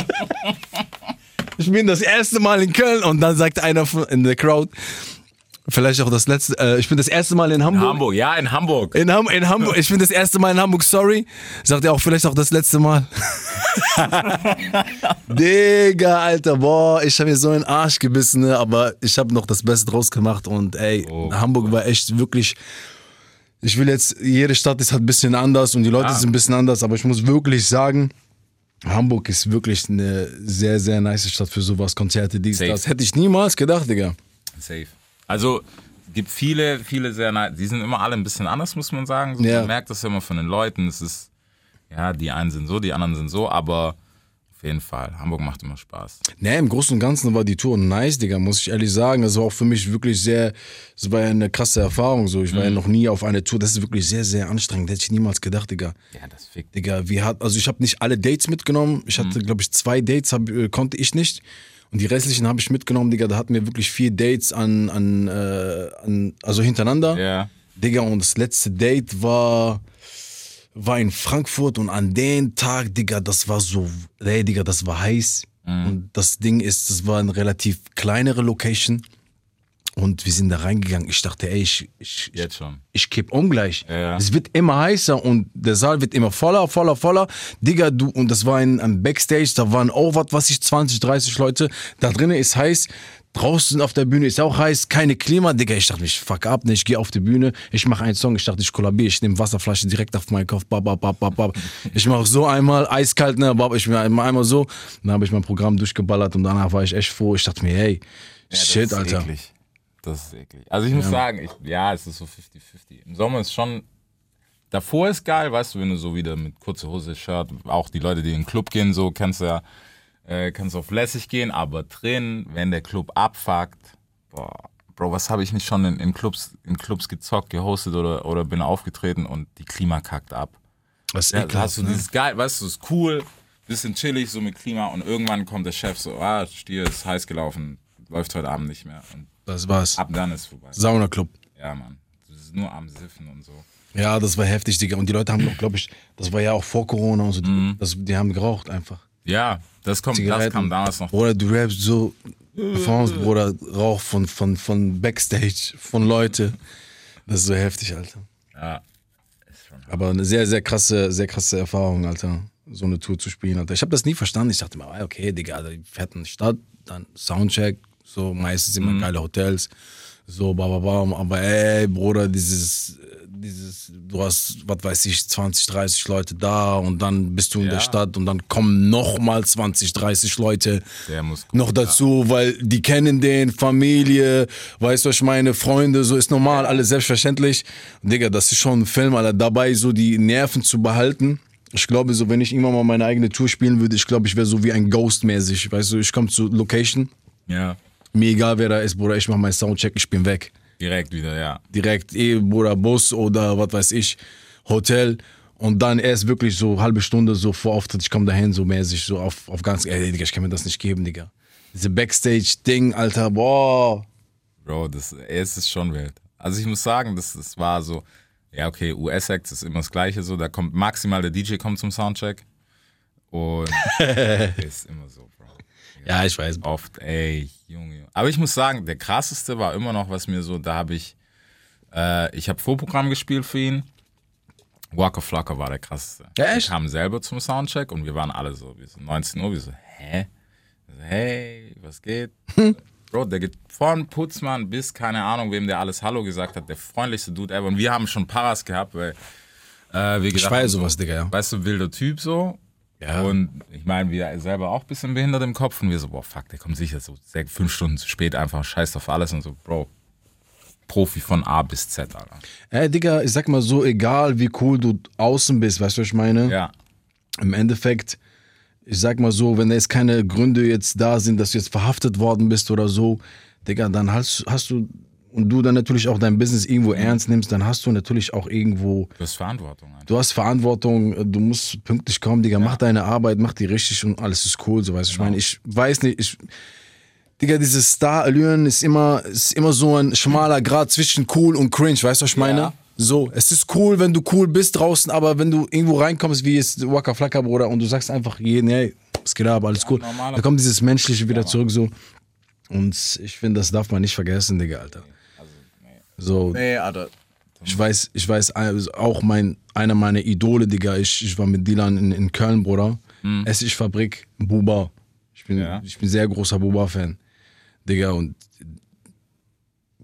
Ich bin das erste Mal in Köln und dann sagt einer in der Crowd, vielleicht auch das letzte, äh, ich bin das erste Mal in Hamburg. Hamburg, ja, in Hamburg. In, Ham in Hamburg, ich bin das erste Mal in Hamburg, sorry. Sagt er auch vielleicht auch das letzte Mal. Digga, Alter, boah, ich habe mir so einen Arsch gebissen, ne, aber ich habe noch das Beste draus gemacht und ey, Hamburg war echt wirklich. Ich will jetzt, jede Stadt ist halt ein bisschen anders und die Leute Ah. sind ein bisschen anders, aber ich muss wirklich sagen, Hamburg ist wirklich eine sehr, sehr nice Stadt für sowas, Konzerte, dies, Safe. das. Hätte ich niemals gedacht, Digga. Safe. Also, gibt viele, viele sehr nice. Die sind immer alle ein bisschen anders, muss man sagen. So, Ja. Man merkt das ja immer von den Leuten. Es ist, ja, die einen sind so, die anderen sind so, aber auf jeden Fall, Hamburg macht immer Spaß. Ne, im Großen und Ganzen war die Tour nice, Digga, muss ich ehrlich sagen. Das war auch für mich wirklich sehr, das war ja eine krasse Erfahrung so. Ich war Mhm. ja noch nie auf eine Tour. Das ist wirklich sehr, sehr anstrengend. Hätte ich niemals gedacht, Digga. Ja, das fickt. Digga, wir hat, also ich habe nicht alle Dates mitgenommen. Ich Mhm. hatte, glaube ich, zwei Dates, hab, äh, konnte ich nicht. Und die restlichen habe ich mitgenommen, Digga. Da hatten wir wirklich vier Dates an, an, äh, an also hintereinander. Ja. Digga, und das letzte Date war, war in Frankfurt und an den Tag, Digga, das war so, ey, Digga, das war heiß. Und das Ding ist, das war eine relativ kleinere Location. Und wir sind da reingegangen. Ich dachte, ey, ich, ich, ich Jetzt schon. ich kipp um gleich. Ja. Es wird immer heißer und der Saal wird immer voller, voller, voller. Digga, du, und das war ein, ein Backstage, da waren auch, was weiß ich, 20, 30 Leute. Da drinnen ist heiß. Draußen auf der Bühne ist auch heiß, keine Klima, Digga. Ich dachte mich, fuck ab, ne, ich gehe auf die Bühne, ich mache einen Song, ich dachte, ich kollabiere, ich nehme Wasserflasche direkt auf meinen Kopf, bab, bab, bab, bab. Ich mache so einmal, eiskalt, ne, bab, ich mir einmal, so. Dann habe ich mein Programm durchgeballert und danach war ich echt froh. Ich dachte mir, hey, das shit, ist Alter. Eklig. Das ist eklig. Also ich muss sagen, ich, ja, es ist so 50-50. Im Sommer ist schon, davor ist geil, weißt du, wenn du so wieder mit kurzer Hose, Shirt, auch die Leute, die in den Club gehen, so kannst du ja, äh, kannst auf lässig gehen, aber drin, wenn der Club abfuckt, boah, Bro, was habe ich nicht schon in, in, Clubs, in Clubs gezockt, gehostet oder, oder bin aufgetreten und die Klima kackt ab. Das ist Ja, ekelhaft, hast du ne? dieses geil, weißt du, ist cool, bisschen chillig, so mit Klima und irgendwann kommt der Chef so, ah, Stier ist heiß gelaufen, läuft heute Abend nicht mehr und Das war's. ab dann ist vorbei. Saunaclub. Ja, Mann. Das ist nur am Siffen und so. Ja, das war heftig, Digga. Und die Leute haben noch, glaube ich, das war ja auch vor Corona und so, Mhm. das, die haben geraucht einfach. Ja, das kommt, das kam damals noch. Oder du rappst so, Performance, Bruder, Rauch von, von, von Backstage, von Leute. Das ist so heftig, Alter. Ja. Aber eine sehr, sehr krasse, sehr krasse Erfahrung, Alter. So eine Tour zu spielen, Alter. Ich habe das nie verstanden. Ich dachte mir, ah, okay, Digga, die fährt in die Stadt, dann Soundcheck, so meistens immer Mhm. geile Hotels, so, bam, bam, bam. Aber ey, Bruder, dieses, dieses, du hast, was weiß ich, 20, 30 Leute da und dann bist du in Ja. der Stadt und dann kommen nochmal 20, 30 Leute noch dazu, weil die kennen den, Familie, weißt du, ich meine, Freunde, so ist normal, alles selbstverständlich. Digga, das ist schon ein Film, Alter, dabei so die Nerven zu behalten. Ich glaube, so wenn ich irgendwann mal meine eigene Tour spielen würde, ich glaube, ich wäre so wie ein Ghost mäßig, weißt du, ich komme zur Location, Ja, mir egal wer da ist, Bruder, ich mache meinen Soundcheck, ich bin weg. Direkt wieder, ja. Direkt, eh, Bruder, Bus oder was weiß ich, Hotel. Und dann erst wirklich so halbe Stunde so vor Auftritt, ich komme dahin so mäßig, so auf, auf ganz, ey, Digga, ich kann mir das nicht geben, Digga. Diese Backstage-Ding, Alter, boah. Bro, das, es ist schon wild. Also ich muss sagen, das, das war so, ja okay, US-Acts ist immer das Gleiche so, da kommt maximal der DJ kommt zum Soundcheck und ist immer so. Ja, ich weiß. Oft, ey, Junge. Aber ich muss sagen, der krasseste war immer noch, was mir so, da habe ich, äh, ich habe Vorprogramm gespielt für ihn. Walker Flocker war der krasseste. Ja, echt? Er kam selber zum Soundcheck und wir waren alle so, wir so 19 Uhr, wir so, hä? Wir so, hey, was geht? Bro, der geht von Putzmann bis keine Ahnung, wem der alles Hallo gesagt hat, der freundlichste Dude ever. Und wir haben schon Paras gehabt, weil Äh, wie Ich gesagt, feier sowas, Digga, ja. weißt du, wilder Typ so. Ja. Und ich meine, wir selber auch ein bisschen behindert im Kopf und wir so, boah, fuck, der kommt sicher so fünf Stunden zu spät, einfach scheißt auf alles und so, Bro. Profi von A bis Z, Alter. Ey, Digga, ich sag mal so, egal wie cool du außen bist, weißt du, was ich meine? Ja. Im Endeffekt, ich sag mal so, wenn jetzt keine Gründe jetzt da sind, dass du jetzt verhaftet worden bist oder so, Digga, dann hast, hast du, und du dann natürlich auch dein Business irgendwo ernst nimmst, dann hast du natürlich auch irgendwo, Du hast Verantwortung, Alter. du hast Verantwortung, du musst pünktlich kommen, Digga, mach deine Arbeit, mach die richtig und alles ist cool, so weißt du. Ich meine, ich weiß nicht, ich, Digga, dieses Star-Allüren ist immer, ist immer so ein schmaler Grad zwischen cool und cringe, weißt du, was ich meine? Ja. So, es ist cool, wenn du cool bist draußen, aber wenn du irgendwo reinkommst, wie jetzt Waka Flocka, Bruder, und du sagst einfach jeden, hey, es geht ab, alles gut. normaler- Da kommt dieses Menschliche wieder zurück, so. Und ich finde, das darf man nicht vergessen, Digga, Alter. So, Nee, Alter. ich weiß, ich weiß, also auch mein, einer meiner Idole, Digga, ich, ich war mit Dylan in, in Köln, Bruder. Essigfabrik, Buba. Ich bin, Ja. ich bin sehr großer Buba-Fan. Digga, und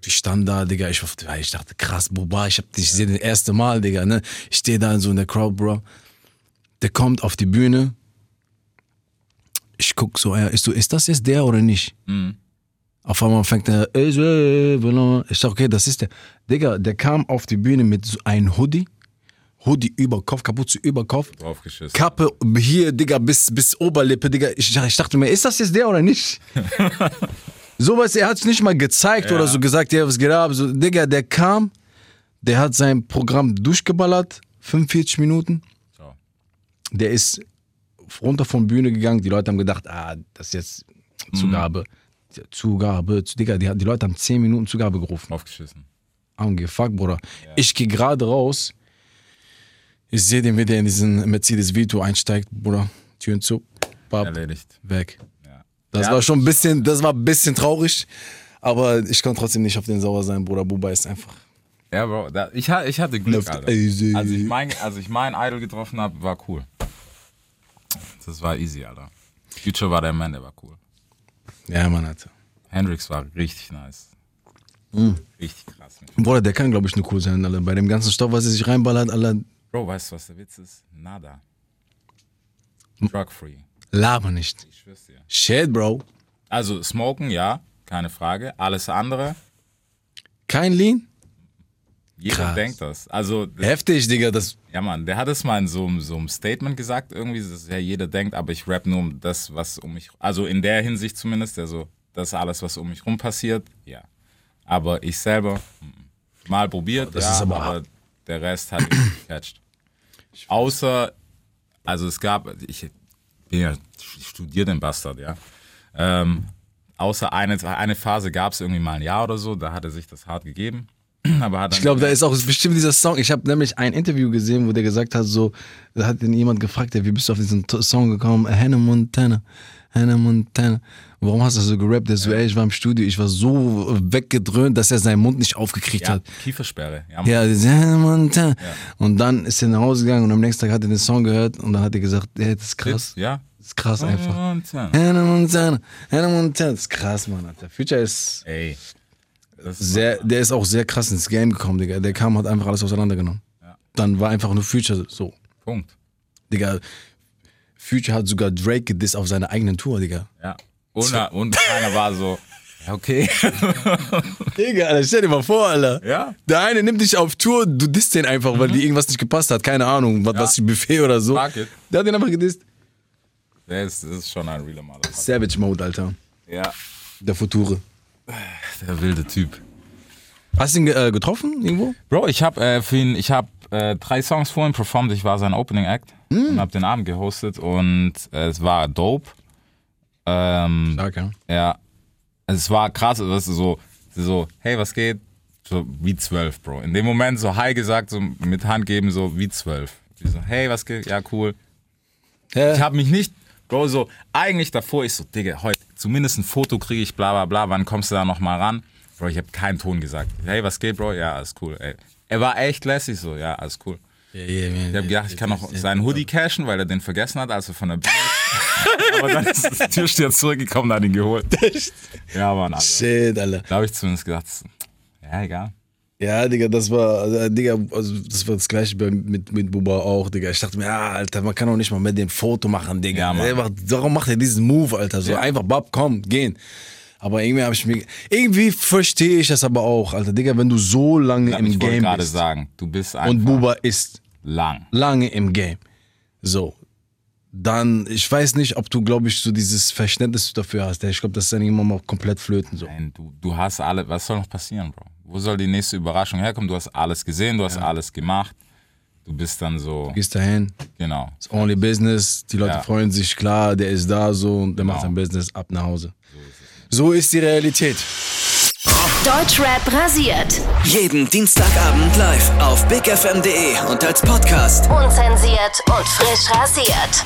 ich stand da, Digga, ich, ich dachte, krass, Buba, ich hab dich sehe das erste Mal, Digga, ne? Ich stehe da so in der Crowd, Bro. Der kommt auf die Bühne. Ich guck so, ja, ich so, ist das jetzt der oder nicht? Auf einmal fängt er, ich sag, okay, das ist der. Digga, der kam auf die Bühne mit so einem Hoodie, Hoodie über Kopf, Kapuze über Kopf. Kappe hier, Digga, bis, bis Oberlippe, Digga. Ich, ich dachte mir, ist das jetzt der oder nicht? Sowas, er hat es nicht mal gezeigt oder so gesagt, ja, was geht ab? So, Digga, der kam, der hat sein Programm durchgeballert, 45 Minuten. So. Der ist runter von Bühne gegangen. Die Leute haben gedacht, ah, das ist jetzt Zugabe. Zugabe, Digga, die, die Leute haben 10 Minuten Zugabe gerufen. Draufgeschissen. Angefuckt, Bruder. Ich gehe gerade raus. Ich sehe den, wie der in diesen Mercedes Vito einsteigt, Bruder. Türen zu. Bab, Erledigt. weg. Ja. Das Ja, war schon ein bisschen, das war ein bisschen traurig. Aber ich konnte trotzdem nicht auf den sauer sein, Bruder. Buba ist einfach. Ja, Bro, da, ich, ich hatte Glück, Alter. Als ich, mein, als ich meinen Idol getroffen habe, war cool. Das war easy, Alter. Future war der Mann, der war cool. Ja, Mann, Alter. Hendrix war richtig nice. Mhm. Richtig krass. Bruder, der kann, glaube ich, nur cool sein, Alter. Bei dem ganzen Stoff, was er sich reinballert, Alter. Bro, weißt du, was der Witz ist? Nada. Drug-free. Laber nicht. Ich schwör's dir. Shit, Bro. Also, smoken, ja, keine Frage. Alles andere, Kein Lean? Jeder Krass. denkt das. Also, Heftig, Digga. Das, ja, Mann, der hat es mal in so, einem- so einem Statement gesagt, irgendwie, dass ja jeder denkt, aber ich rap nur um das, was um mich, also in der Hinsicht zumindest, also das alles, was um mich rum passiert, ja. Aber ich selber, mm, mal probiert, Das ja, ist aber aber der Rest hat mich nicht gecatcht. Außer, also es gab, ich bin ja studiert in Bastard, ja. Ähm, außer eine, eine Phase gab es irgendwie mal ein Jahr oder so, da hat er sich das hart gegeben. Aber hat ich glaube, da ist auch bestimmt dieser Song. Ich habe nämlich ein Interview gesehen, wo der gesagt hat, so, da hat ihn jemand gefragt, ja, wie bist du auf diesen Song gekommen? Hannah Montana, Hannah Montana. Warum hast du so gerappt? Der so, ey, ich war im Studio, ich war so weggedröhnt, dass er seinen Mund nicht aufgekriegt ja, hat. Kiefersperre. Ja, Ja, das Hannah Montana. Und dann ist er nach Hause gegangen und am nächsten Tag hat er den Song gehört und dann hat er gesagt, ey, das ist krass. Ja. Das ist krass einfach. Montana. Hannah Montana, Hannah Montana. Das ist krass, Mann. Alter. Future ist Ey. Sehr, der ist auch sehr krass ins Game gekommen, Digga. Der kam, hat einfach alles auseinandergenommen. Dann war einfach nur Future so. Punkt. Digga, Future hat sogar Drake gedisst auf seiner eigenen Tour, Digga. Ja. Und, und keiner war so, ja, okay. Digga, Alter, stell dir mal vor, Alter. Ja. Der eine nimmt dich auf Tour, du disst den einfach, weil dir irgendwas nicht gepasst hat. Keine Ahnung, was, was Buffet oder so. It. Der hat den einfach gedisst. Der ist, das ist schon ein realer Motherfucker. Savage Mode, Alter. Ja. Der Future. Der wilde Typ. Hast du ihn äh, getroffen irgendwo? Bro, ich habe äh, für ihn, ich habe äh, drei Songs vor ihm performt. Ich war sein Opening Act und habe den Abend gehostet und äh, es war dope. Ähm, Stark, ja. ja, es war krass, weißt du, so, so, hey, was geht? So wie zwölf, Bro. In dem Moment so Hi gesagt, so mit Hand geben, so wie zwölf. So, hey, was geht? Ja, cool. Ich habe mich nicht, Bro, so, eigentlich davor, ich so, Digga, heute zumindest ein Foto kriege ich, bla bla bla, wann kommst du da nochmal ran? Bro, ich habe keinen Ton gesagt. Hey, was geht, Bro? Ja, alles cool, ey. Er war echt lässig so, ja, alles cool. Ich habe gedacht, ich kann noch seinen Hoodie cashen, weil er den vergessen hat, als er von der Bühne. Aber dann ist der Türsteher zurückgekommen und hat ihn geholt. Ja, Mann, also, Shit, Alter. da habe ich zumindest gedacht, ja, egal. Ja, Digga, das war, also, Digga, also das war das gleiche mit, mit Buba auch, Digga. Ich dachte mir, ja, Alter, man kann doch nicht mal mit dem Foto machen, Digga. Ja, Mann. Warum macht er diesen Move, Alter? So Ja. einfach, Bab, komm, gehen. Aber irgendwie habe ich mir, irgendwie verstehe ich das aber auch, Alter, Digga, wenn du so lange Ich im Game gerade bist sagen, du bist einfach und Buba ist lang. lange im Game, so, dann, ich weiß nicht, ob du, glaube ich, so dieses Verständnis dafür hast. Ich glaube, das ist dann irgendwann mal komplett flöten, so. Nein, du, du hast alle, was soll noch passieren, Bro? Wo soll die nächste Überraschung herkommen? Du hast alles gesehen, du hast alles gemacht. Du bist dann so, Gehst dahin, genau. It's only business. Die Leute Ja. freuen sich, klar, der ist da so und der macht Genau. sein Business ab nach Hause. So ist die Realität. Deutschrap rasiert. Jeden Dienstagabend live auf bigfm.de und als Podcast. Unzensiert und frisch rasiert.